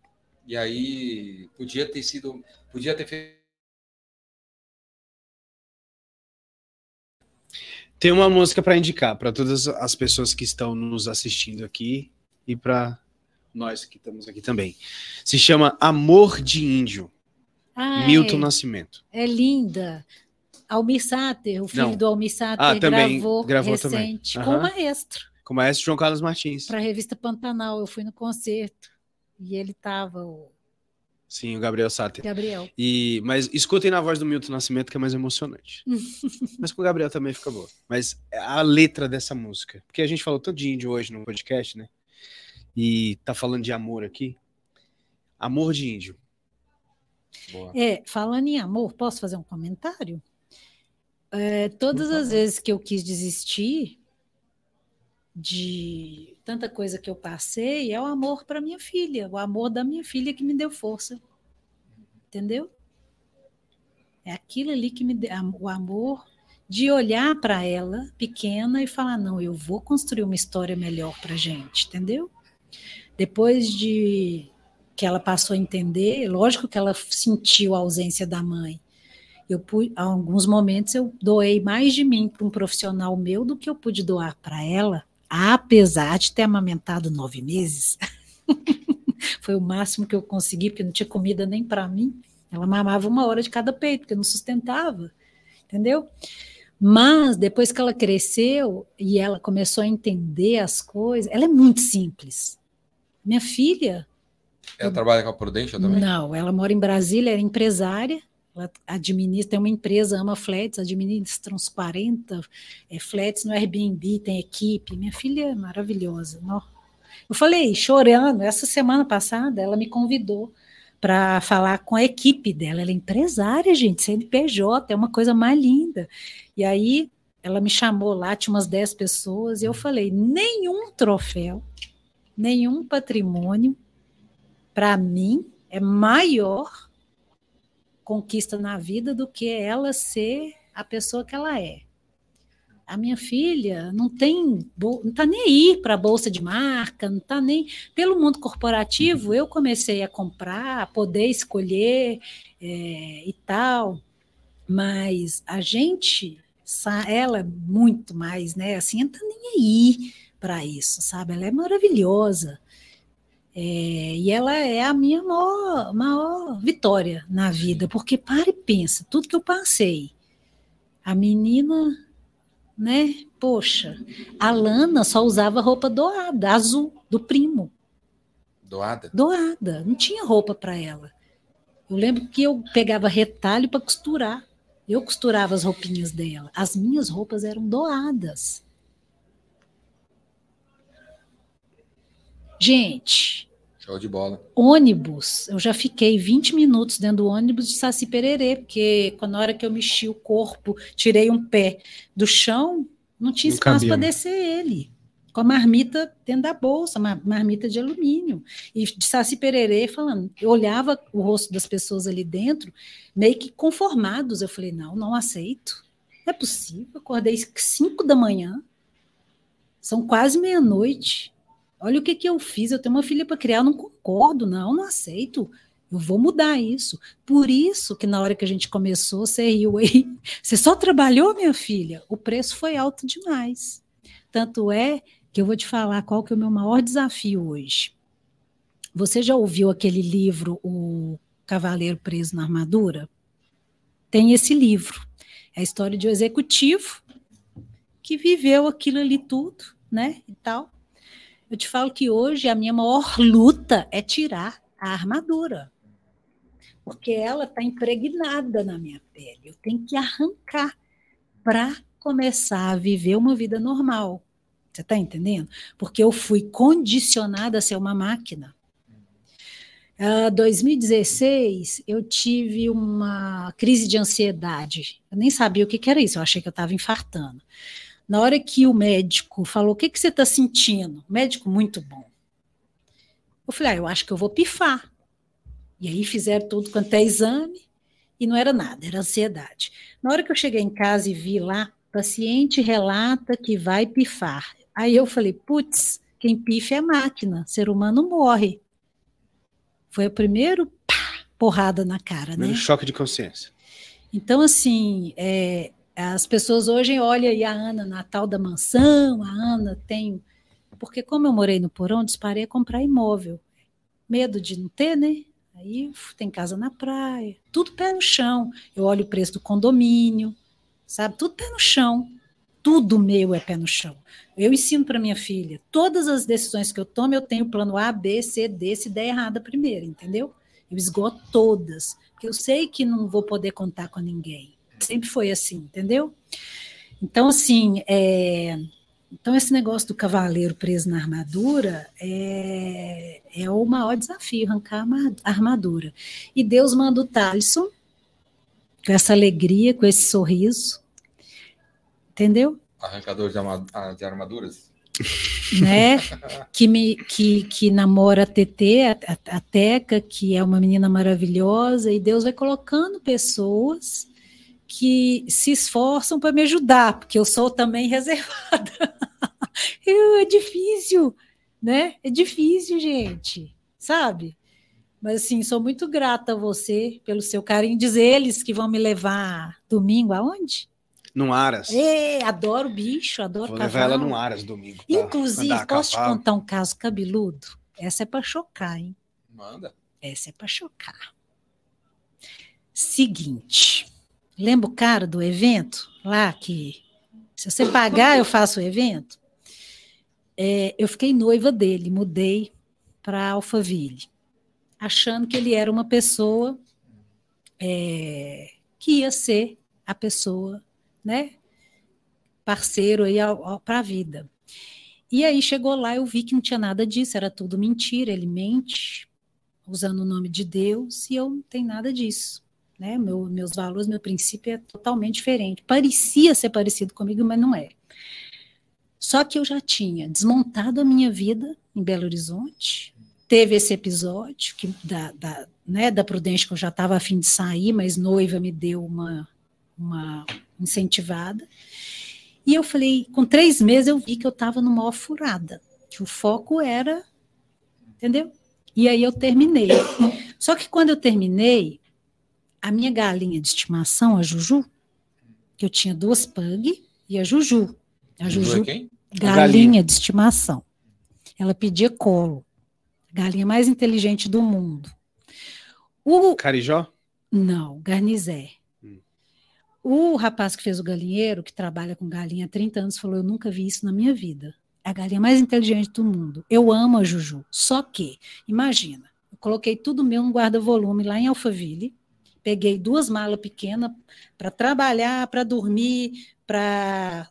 E aí podia ter sido, podia ter feito. Tem uma música para indicar para todas as pessoas que estão nos assistindo aqui e para nós que estamos aqui também. Se chama Amor de Índio, Ah, Milton é, Nascimento. é linda. Almir Sater, o filho Não. do Almir Sater, Ah, também gravou, gravou também. recente com o maestro Com o maestro João Carlos Martins. para a revista Pantanal. Eu fui no concerto e ele estava, o Sim, o Gabriel Sater. Gabriel. E, mas escutem na voz do Milton Nascimento, que é mais emocionante. mas com o Gabriel também fica boa. Mas a letra dessa música. Porque a gente falou tanto de índio hoje no podcast, né? E tá falando de amor aqui. Amor de índio. Boa. É, falando em amor, posso fazer um comentário? É, todas as vezes que eu quis desistir de tanta coisa que eu passei, é o amor para minha filha, o amor da minha filha que me deu força. Entendeu? É aquilo ali que me deu o amor de olhar para ela pequena e falar: não, eu vou construir uma história melhor para gente, entendeu? Depois de que ela passou a entender, lógico que ela sentiu a ausência da mãe. Eu pude, alguns momentos eu doei mais de mim para um profissional meu do que eu pude doar para ela, apesar de ter amamentado nove meses. Foi o máximo que eu consegui, porque não tinha comida nem para mim. Ela mamava uma hora de cada peito, porque não sustentava, entendeu? Mas depois que ela cresceu e ela começou a entender as coisas, ela é muito simples. Minha filha. Ela trabalha com a Prudential também? Não, ela mora em Brasília, é empresária. Ela administra, tem uma empresa, ama flats, administra uns 40 é, flats no Airbnb, tem equipe. Minha filha é maravilhosa. Não. Eu falei, chorando, essa semana passada, ela me convidou para falar com a equipe dela. Ela é empresária, gente, CNPJ, é uma coisa mais linda. E aí ela me chamou lá, tinha umas 10 pessoas, e eu falei: nenhum troféu, nenhum patrimônio, para mim, é maior conquista na vida do que ela ser a pessoa que ela é a minha filha não tem, não está nem aí para a bolsa de marca, não está nem pelo mundo corporativo. Eu comecei a comprar, a poder escolher é, e tal, mas a gente, ela é muito mais, né? Assim, não está nem aí para isso, sabe? Ela é maravilhosa. É, e ela é a minha maior, maior vitória na vida, porque para e pensa, tudo que eu passei. A menina né? Poxa, a Lana só usava roupa doada, azul, do primo. Doada? Doada, não tinha roupa para ela. Eu lembro que eu pegava retalho para costurar. Eu costurava as roupinhas dela. As minhas roupas eram doadas. Gente, Show de bola. Ônibus, eu já fiquei 20 minutos dentro do ônibus de Saci Pererê, porque quando na hora que eu mexi o corpo, tirei um pé do chão, não tinha Não espaço para descer ele. Com a marmita dentro da bolsa, uma marmita de alumínio. E de Saci Pererê falando, eu olhava o rosto das pessoas ali dentro, meio que conformados. Eu falei, não, não aceito. Não é possível. Acordei 5 da manhã, são quase meia-noite. Olha o que, que eu fiz. Eu tenho uma filha para criar, eu não concordo, não, não aceito. Eu vou mudar isso. Por isso que na hora que a gente começou, você riu aí. Você só trabalhou, minha filha? O preço foi alto demais. Tanto é que eu vou te falar qual que é o meu maior desafio hoje. Você já ouviu aquele livro, O Cavaleiro Preso na Armadura? Tem esse livro. É a história de um executivo que viveu aquilo ali tudo, né? E tal. Eu te falo que hoje a minha maior luta é tirar a armadura. Porque ela está impregnada na minha pele. Eu tenho que arrancar para começar a viver uma vida normal. Você está entendendo? Porque eu fui condicionada a ser uma máquina. Uh, 2016, eu tive uma crise de ansiedade. Eu nem sabia o que, que era isso, eu achei que eu estava infartando. Na hora que o médico falou: O que, que você está sentindo? Médico muito bom. Eu falei: Ah, eu acho que eu vou pifar. E aí fizeram tudo quanto é exame e não era nada, era ansiedade. Na hora que eu cheguei em casa e vi lá, paciente relata que vai pifar. Aí eu falei: Putz, quem pifa é máquina, ser humano morre. Foi o primeiro pá, porrada na cara, Primeiro né? choque de consciência. Então, assim, é, as pessoas hoje olham aí a Ana na tal da mansão, a Ana tem. Porque, como eu morei no porão, disparei a comprar imóvel. Medo de não ter, né? Aí tem casa na praia, tudo pé no chão. Eu olho o preço do condomínio, sabe? Tudo pé no chão. Tudo meu é pé no chão. Eu ensino para minha filha, todas as decisões que eu tomo, eu tenho plano A, B, C, D, se der errada primeiro, entendeu? Eu esgoto todas, porque eu sei que não vou poder contar com ninguém. Sempre foi assim, entendeu? Então, assim, é, Então, esse negócio do cavaleiro preso na armadura é, é o maior desafio, arrancar a arma- a armadura. E Deus manda o Thaleson, com essa alegria, com esse sorriso, entendeu? Arrancador de, ah, armaduras? né? que, me, que, que namora a TT, a- a Teca, que é uma menina maravilhosa, e Deus vai colocando pessoas que se esforçam para me ajudar, porque eu sou também reservada. Eu- é difícil, né? É difícil, gente, sabe? Mas assim, sou muito grata a você pelo seu carinho. Diz eles que vão me levar domingo aonde? No Aras. Ê, adoro bicho, adoro Vou cavalo. levar ela no Aras domingo. Inclusive, posso te contar um caso cabeludo? Essa é para chocar, hein? Manda. Essa é para chocar. Seguinte, lembra o cara do evento lá que se você pagar eu faço o evento? É, eu fiquei noiva dele, mudei para Alphaville, achando que ele era uma pessoa é, que ia ser a pessoa, né? Parceiro aí para a vida. E aí chegou lá, eu vi que não tinha nada disso, era tudo mentira, ele mente, usando o nome de Deus, e eu não tenho nada disso. Né? Meu, meus valores, meu princípio é totalmente diferente. Parecia ser parecido comigo, mas não é. Só que eu já tinha desmontado a minha vida em Belo Horizonte, teve esse episódio que da, da, né, da Prudente que eu já estava afim de sair, mas noiva me deu uma, uma incentivada. E eu falei, com três meses eu vi que eu estava numa furada, que o foco era, entendeu? E aí eu terminei. Só que quando eu terminei, a minha galinha de estimação, a Juju, que eu tinha duas pug e a Juju. A Juju, é quem? galinha, galinha. de estimação. Ela pedia colo. Galinha mais inteligente do mundo. O, Carijó? não, garnizé. Hum. O rapaz que fez o galinheiro, que trabalha com galinha há 30 anos, falou: Eu nunca vi isso na minha vida. É a galinha mais inteligente do mundo. Eu amo a Juju. Só que, imagina, eu coloquei tudo meu no guarda-volume lá em Alphaville, peguei duas malas pequenas para trabalhar, para dormir, para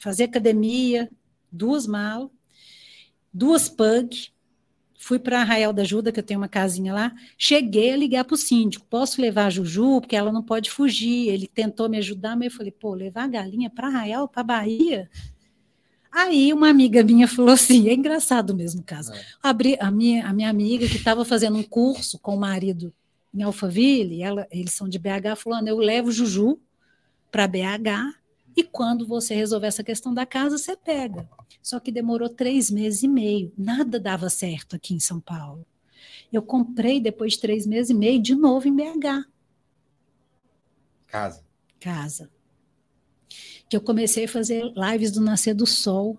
fazer academia, duas malas, duas pug, fui para Arraial da Ajuda, que eu tenho uma casinha lá, cheguei a ligar para o síndico, posso levar a Juju, porque ela não pode fugir, ele tentou me ajudar, mas eu falei, pô, levar a galinha para Arraial, para Bahia? Aí uma amiga minha falou assim, é engraçado mesmo o caso, É. Abri, a, minha, a minha amiga que estava fazendo um curso com o marido em Alphaville, ela, eles são de BH, falou, Ana, eu levo Juju para BH, e quando você resolver essa questão da casa, você pega. Só que demorou três meses e meio. Nada dava certo aqui em São Paulo. Eu comprei depois de três meses e meio de novo em BH, Casa. casa. Que eu comecei a fazer lives do Nascer do Sol,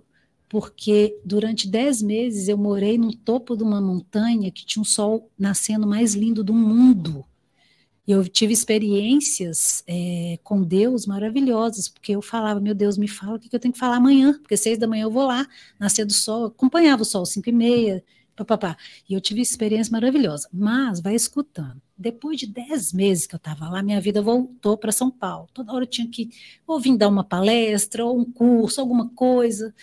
porque durante dez meses eu morei no topo de uma montanha que tinha um sol nascendo mais lindo do mundo. E eu tive experiências é, com Deus maravilhosas, porque eu falava, meu Deus, me fala o que, eu tenho que falar amanhã, porque seis da manhã eu vou lá, nascer do sol, acompanhava o sol, cinco e meia, papapá. E eu tive experiência maravilhosa. Mas vai escutando. Depois de dez meses que eu estava lá, minha vida voltou para São Paulo. Toda hora eu tinha que ou vir dar uma palestra, ou um curso, alguma coisa.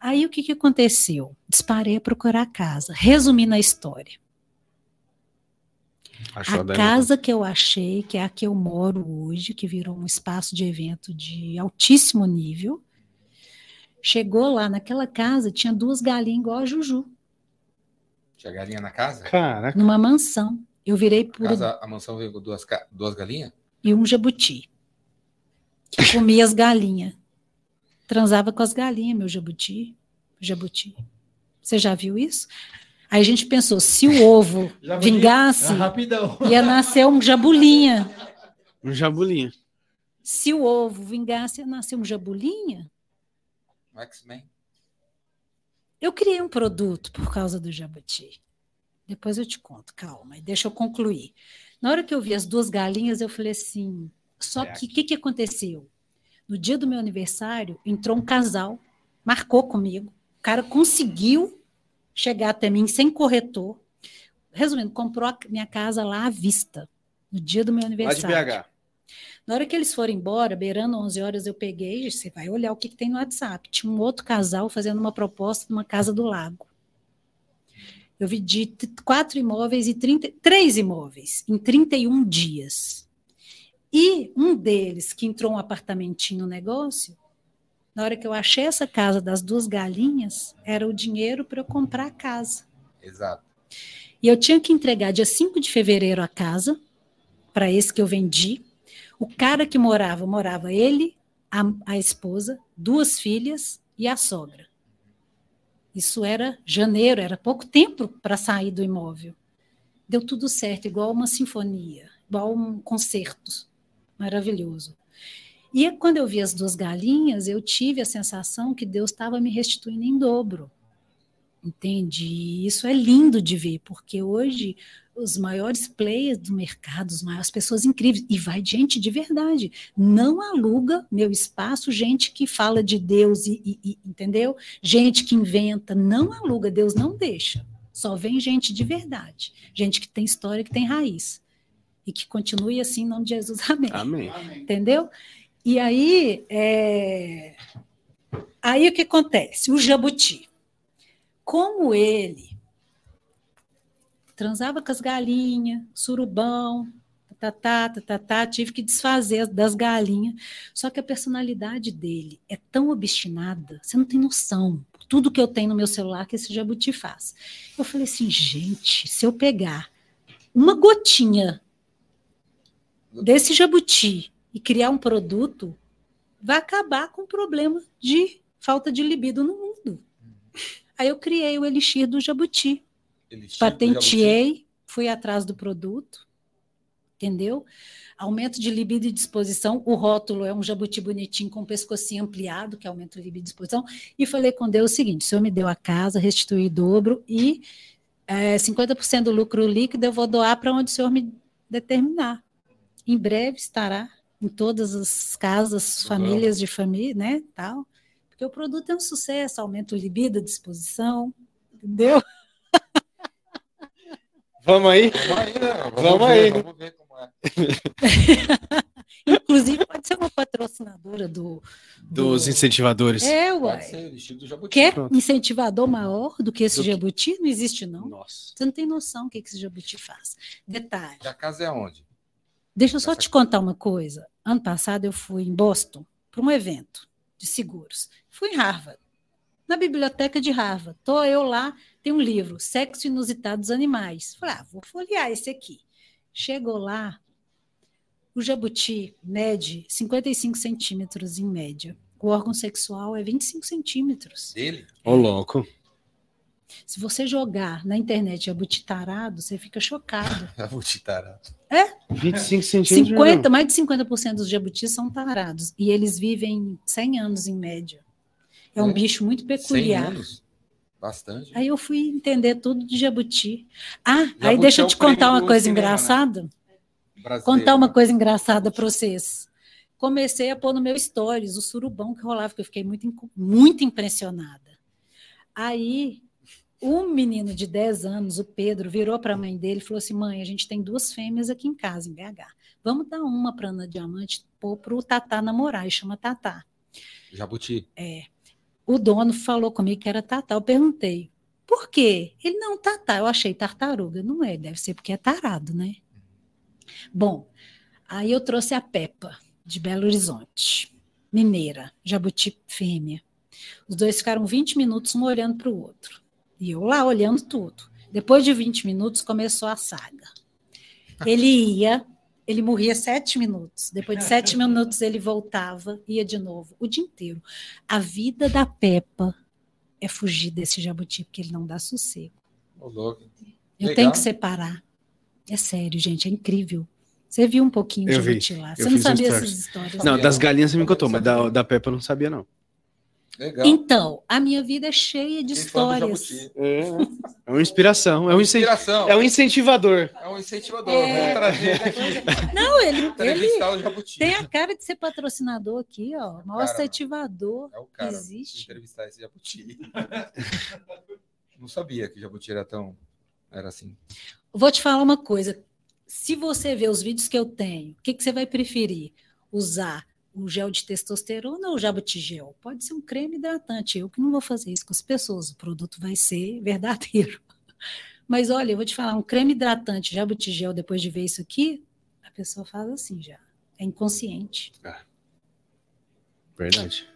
Aí o que, que aconteceu? Disparei a procurar a casa. Resumindo a história. Achou A casa que eu achei, que é a que eu moro hoje, que virou um espaço de evento de altíssimo nível, chegou lá naquela casa, tinha duas galinhas igual a Juju, Tinha galinha na casa? Caraca. numa mansão. Eu virei A, por casa, a mansão veio com duas, duas galinhas? e um jabuti, que comia as galinhas. Transava com as galinhas, meu jabuti. Jabuti. Você já viu isso? Aí a gente pensou, se o ovo Jabuti. vingasse, É rapidão. ia nascer um jabulinha. Um jabulinho. Se o ovo vingasse, ia nascer um jabulinha. Um X-Men. Eu criei um produto por causa do jabuti. Depois eu te conto, calma, e deixa eu concluir. Na hora que eu vi as duas galinhas, eu falei assim: só É que o que, que aconteceu? No dia do meu aniversário, entrou um casal, marcou comigo. O cara conseguiu chegar até mim sem corretor. Resumindo, comprou a minha casa lá à vista, no dia do meu Lá de aniversário. BH. Na hora que eles foram embora, beirando 11 horas, eu peguei, você vai olhar o que, que tem no WhatsApp. Tinha um outro casal fazendo uma proposta numa casa do lago. Eu vendi quatro imóveis e 30, três imóveis em 31 dias. E um deles, que entrou um apartamentinho no negócio, na hora que eu achei essa casa das duas galinhas, era o dinheiro para eu comprar a casa. Exato. E eu tinha que entregar dia 5 de fevereiro a casa, para esse que eu vendi. O cara que morava, morava ele, a, a esposa, duas filhas e a sogra. Isso era janeiro, era pouco tempo para sair do imóvel. Deu tudo certo, igual uma sinfonia, igual um concerto. Maravilhoso. E quando eu vi as duas galinhas, eu tive a sensação que Deus estava me restituindo em dobro. Entende? Isso é lindo de ver, porque hoje os maiores players do mercado, as maiores pessoas incríveis, e vai gente de verdade, não aluga meu espaço, gente que fala de Deus e, e- e- entendeu? Gente que inventa, não aluga, Deus não deixa. Só vem gente de verdade, gente que tem história, que tem raiz. E que continue assim, em nome de Jesus, amém Amém. entendeu? E aí, é, aí o que acontece? O jabuti, como ele transava com as galinhas, surubão, tatatá, tatatá, tive que desfazer das galinhas. Só que a personalidade dele é tão obstinada, você não tem noção. Tudo que eu tenho no meu celular que esse jabuti faz. Eu falei assim, gente, se eu pegar uma gotinha desse jabuti e criar um produto, vai acabar com o problema de falta de libido no mundo. Aí eu criei o elixir do jabuti, Elixir do patenteei, fui atrás do produto, entendeu? Aumento de libido e disposição. O rótulo é um jabuti bonitinho com pescocinho ampliado, que aumenta o libido e disposição. E falei com Deus o seguinte: o Senhor me deu a casa, restituí o dobro e eh, 50% do lucro líquido eu vou doar para onde o Senhor me determinar. Em breve estará em todas as casas, famílias de família, né, tal. Porque o produto é um sucesso, aumenta o libido, a disposição, entendeu? Vamos aí? Vamos aí, né? Vamos, Vamos ver, aí? Vamos ver como é. Inclusive, pode ser uma patrocinadora do. Dos incentivadores. É, uai. ser do. Quer Pronto. incentivador maior do que esse Do que- jabuti? Não existe, não. Nossa. Você não tem noção do que que esse jabuti faz. Detalhe. E a casa é onde? Deixa eu só te contar uma coisa. Ano passado eu fui em Boston para um evento de seguros. Fui em Harvard, na biblioteca de Harvard. Tô eu lá, tem um livro, Sexo Inusitado dos Animais. Falei, ah, vou folhear esse aqui. Chegou lá, o jabuti mede 55 centímetros em média. O órgão sexual é 25 centímetros. Dele? Ô, louco. Se você jogar na internet jabuti tarado, você fica chocado. Jabuti tarado. 25 centímetros. 50, mais de 50% dos jabutis são tarados e eles vivem 100 anos em média. É um É? bicho muito 100 peculiar. anos? Bastante. Aí eu fui entender tudo de jabuti. Ah, aí Jabuti deixa é eu o te contar prêmio uma coisa cinema, né? engraçada. Brasileiro, Contar uma né? coisa engraçada para vocês. Comecei a pôr no meu stories o surubão que rolava, que eu fiquei muito, muito impressionada. Aí, um menino de 10 anos, o Pedro, virou para a mãe dele e falou assim: mãe, a gente tem duas fêmeas aqui em casa, em BH. Vamos dar uma para Ana Diamante, pôr para o Tatá namorar, e chama Tatá. Jabuti. O dono falou comigo que era Tatá. Eu perguntei, por quê? Ele, não, Tatá. Eu achei tartaruga. Não é, deve ser porque é tarado, né? Bom, aí eu trouxe a Peppa, de Belo Horizonte, mineira, jabuti fêmea. Os dois ficaram 20 minutos um olhando para o outro. E eu lá olhando tudo. Depois de 20 minutos começou a saga. Ele ia, ele morria sete minutos. Depois de sete minutos ele voltava, ia de novo, o dia inteiro. A vida da Peppa é fugir desse jabuti, porque ele não dá sossego. Louco. Eu Legal. tenho que separar. É sério, gente, é incrível. Você viu um pouquinho de Eu vi. jabuti lá. Eu Você não fiz um sabia essas histórias. Não, das não. galinhas você me contou, mas Sabia. da, da Peppa eu não sabia, não. Legal. Então, a minha vida é cheia de Quem histórias. É, é uma inspiração. É um, Inspiração. é um incentivador. É um incentivador. É. Vamos trazer ele aqui. Não, ele, ele o tem a cara de ser patrocinador aqui, ó. Maior Cara, incentivador. É o cara. Existe. Entrevistar esse Jabuti. Não sabia que Jabuti era tão. Era assim. Vou te falar uma coisa. Se você ver os vídeos que eu tenho, o que, que você vai preferir? usar o gel de testosterona ou o jabutigel. Pode ser um creme hidratante. Eu que não vou fazer isso com as pessoas. O produto vai ser verdadeiro. Mas olha, eu vou te falar, um creme hidratante jabutigel, depois de ver isso aqui, a pessoa faz assim já. É inconsciente. Verdade.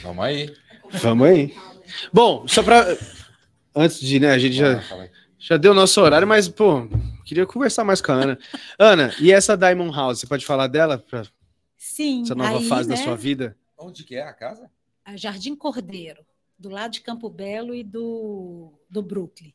Vamos aí. Vamos aí. Bom, só pra. Antes de, né, a gente já, aí. já deu nosso horário, mas, pô, queria conversar mais com a Ana. Ana, e essa Diamond House, você pode falar dela? Pra Sim. essa nova aí, fase da né, sua vida? Onde que é a casa? a Jardim Cordeiro, do lado de Campo Belo e do, do Brooklyn.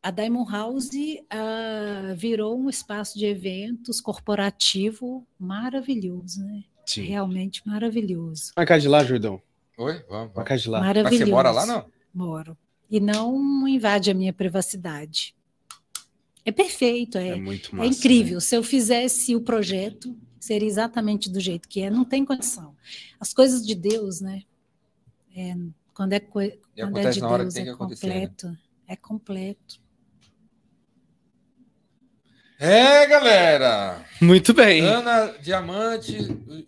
A Diamond House ah, virou um espaço de eventos corporativo maravilhoso, né? Sim. Realmente maravilhoso. Vai cá de lá, Jordão. Oi? Vamos, Vai cá de lá. Mas Maravilhoso. você mora lá, não? Moro. E não invade a minha privacidade. É perfeito, É é, muito é massa. incrível. Se eu fizesse o projeto, seria exatamente do jeito que é. Não tem condição. As coisas de Deus, né? É, quando é, quando é de na hora que Deus, é né? completo. É completo. É, galera! Muito bem. Ana, diamante,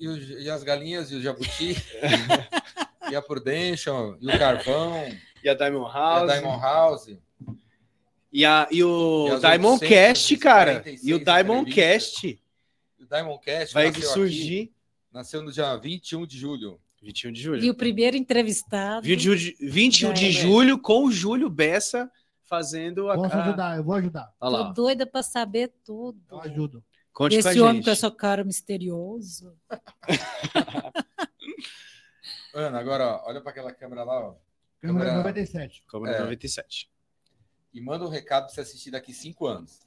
e, os- e as galinhas e o jabuti, e a Prudential, e o carvão, E a Diamond e a House. Diamond House. E, a, e o E Diamond 846 Cast, cara. E o Diamond. Cast O Diamond Cast vai nasceu surgir aqui, nasceu no dia 21 de julho. 21 de E julho. o primeiro entrevistado. 21 de, 21 de julho com o Júlio Bessa fazendo a. Posso a- ajudar, eu vou ajudar. Olha Tô lá. doida para saber tudo. Eu ajudo. Conte Esse homem gente. com essa cara misterioso. Ana, agora ó, olha para aquela câmera lá ó, Câmera Câmera- 97. Câmera É. 97. e manda um recado para você assistir daqui cinco anos.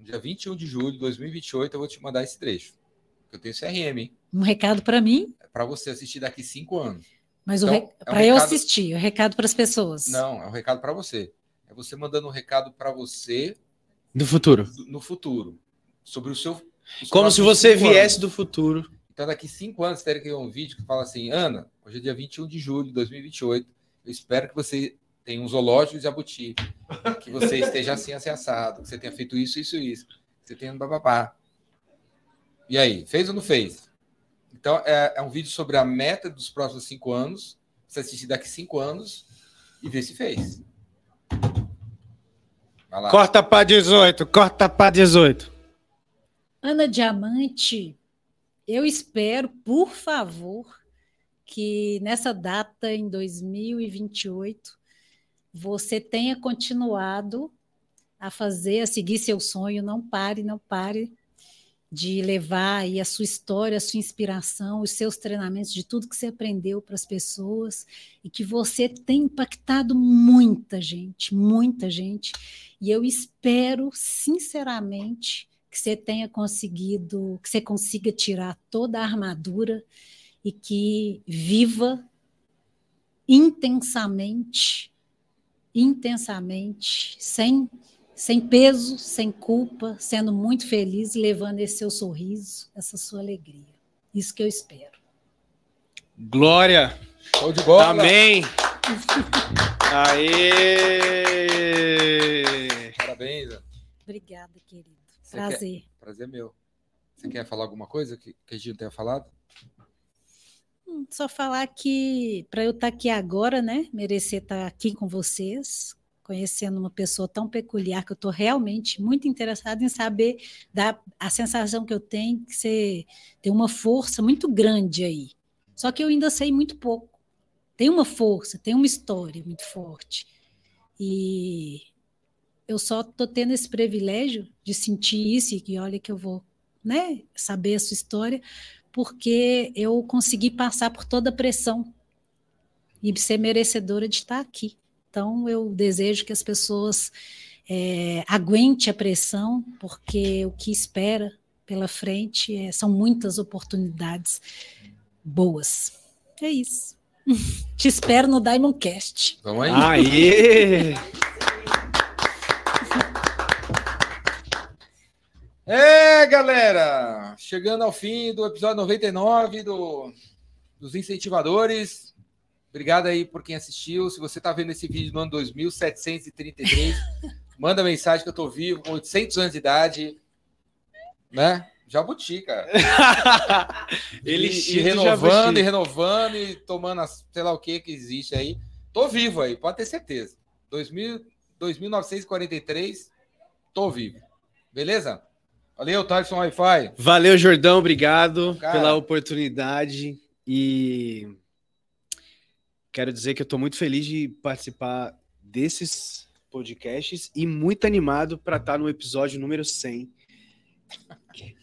No dia 21 de julho de 2028 eu vou te mandar esse trecho. Eu tenho CRM, hein? Um recado para mim, É para você assistir daqui cinco anos. mas Então, o é um para eu recado- assistir, o recado para as pessoas. Não, é um recado para você. É você mandando um recado para você Do futuro. do- no futuro sobre o seu. Como se você viesse anos. do futuro. Então, daqui cinco anos, teria que ter um vídeo que fala assim: Ana, hoje é dia 21 de julho de 2028. Eu espero que você tenha um zoológico de jabuti. Que você esteja assim, assim, assado. Que você tenha feito isso, isso, isso. Que você tenha bababá. E aí, fez ou não fez? Então, é, é um vídeo sobre a meta dos próximos cinco anos. Você assistir daqui cinco anos e ver se fez. Vai lá. Corta pra 18, corta pra 18. Ana Diamante, eu espero, por favor, que nessa data, em 2028, você tenha continuado a fazer, a seguir seu sonho. Não pare, não pare de levar aí a sua história, a sua inspiração, os seus treinamentos, de tudo que você aprendeu para as pessoas e que você tem impactado muita gente, muita gente. E eu espero, sinceramente, que você tenha conseguido, que você consiga tirar toda a armadura e que viva intensamente, intensamente, sem sem peso, sem culpa, sendo muito feliz e levando esse seu sorriso, essa sua alegria. Isso que eu espero. Glória. Show de bola. Amém. Aê. Parabéns. Obrigada, querido. Prazer. Prazer meu. Você quer falar alguma coisa que, que a gente não tenha falado? Só falar que para eu estar aqui agora, né? Merecer estar aqui com vocês, conhecendo uma pessoa tão peculiar que eu estou realmente muito interessada em saber da a sensação que eu tenho que você tem uma força muito grande aí. Só que eu ainda sei muito pouco. Tem uma força, tem uma história muito forte. E eu só estou tendo esse privilégio de sentir isso e que olha que eu vou, né, saber a sua história, porque eu consegui passar por toda a pressão e ser merecedora de estar aqui. Então, eu desejo que as pessoas é, aguentem a pressão, porque o que espera pela frente é, são muitas oportunidades boas. É isso. Te espero no Diamond Cast. Vamos aí. Aê. É, galera! Chegando ao fim do episódio 99 do, dos incentivadores. Obrigado aí por quem assistiu. Se você está vendo esse vídeo no ano 2733, manda mensagem que eu estou vivo, com 800 anos de idade, né? Jabuti, cara. Ele e, e renovando, e renovando, e tomando as, sei lá o que que existe aí. Tô vivo aí, pode ter certeza. 2000, 2943, tô vivo. Beleza? Valeu, Tyson Wi-Fi. Valeu, Jordão, obrigado Cara. pela oportunidade e quero dizer que eu estou muito feliz de participar desses podcasts e muito animado para estar no episódio número 100,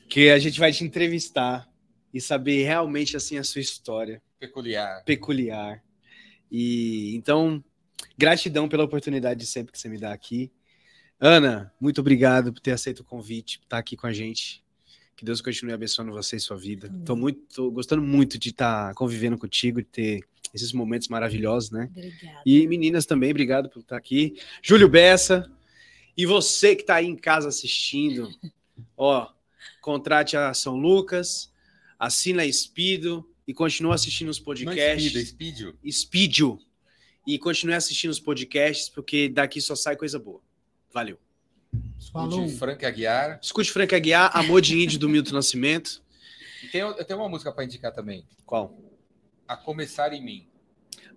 que a gente vai te entrevistar e saber realmente assim a sua história Peculiar. peculiar. E então, gratidão pela oportunidade de sempre que você me dá aqui. Ana, muito obrigado por ter aceito o convite, por estar aqui com a gente. Que Deus continue abençoando você e sua vida. Tô muito, tô gostando muito de estar convivendo contigo, de ter esses momentos maravilhosos, né? Obrigada. E meninas também, obrigado por estar aqui. Júlio Bessa. E você que está aí em casa assistindo, ó, contrate a São Lucas, assina a Espido e continua assistindo os Não podcasts. Speed, Speed. Speedio. E continue assistindo os podcasts, porque daqui só sai coisa boa. Valeu. Falou. De Frank Aguiar. Escute Frank Aguiar, Amor de Índio do Milton Nascimento. E tem, eu tenho uma música para indicar também. Qual? A Começar em Mim.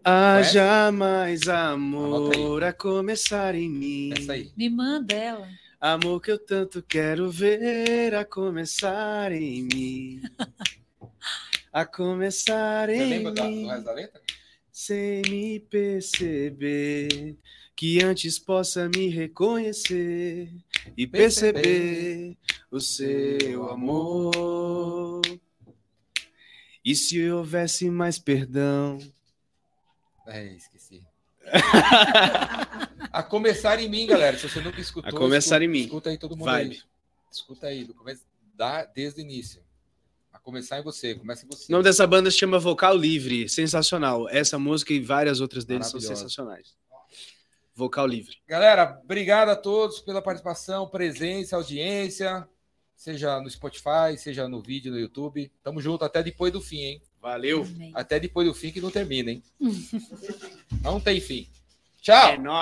Haja Conhece? mais Anota amor a começar em mim. Essa aí. Me manda ela. Amor que eu tanto quero ver a começar em mim. A começar Você em lembra da, do mim. resto da letra? sem me perceber, que antes possa me reconhecer e perceber o seu amor. E se houvesse mais perdão? É, esqueci. a Começar em Mim, galera. Se você nunca escutou, A Começar escuta, em Mim. Escuta aí todo mundo Vibe. aí. Escuta aí, do começo, dá, desde o início. A começar em você, começa em você. O nome dessa banda se chama Vocal Livre, sensacional. Essa música e várias outras deles são sensacionais. Vocal Livre. Galera, obrigado a todos pela participação, presença, audiência, seja no Spotify, seja no vídeo no YouTube. Tamo junto até depois do fim, hein? Valeu. Amém. Até depois do fim que não termina, hein? não tem fim. Tchau! É nóis.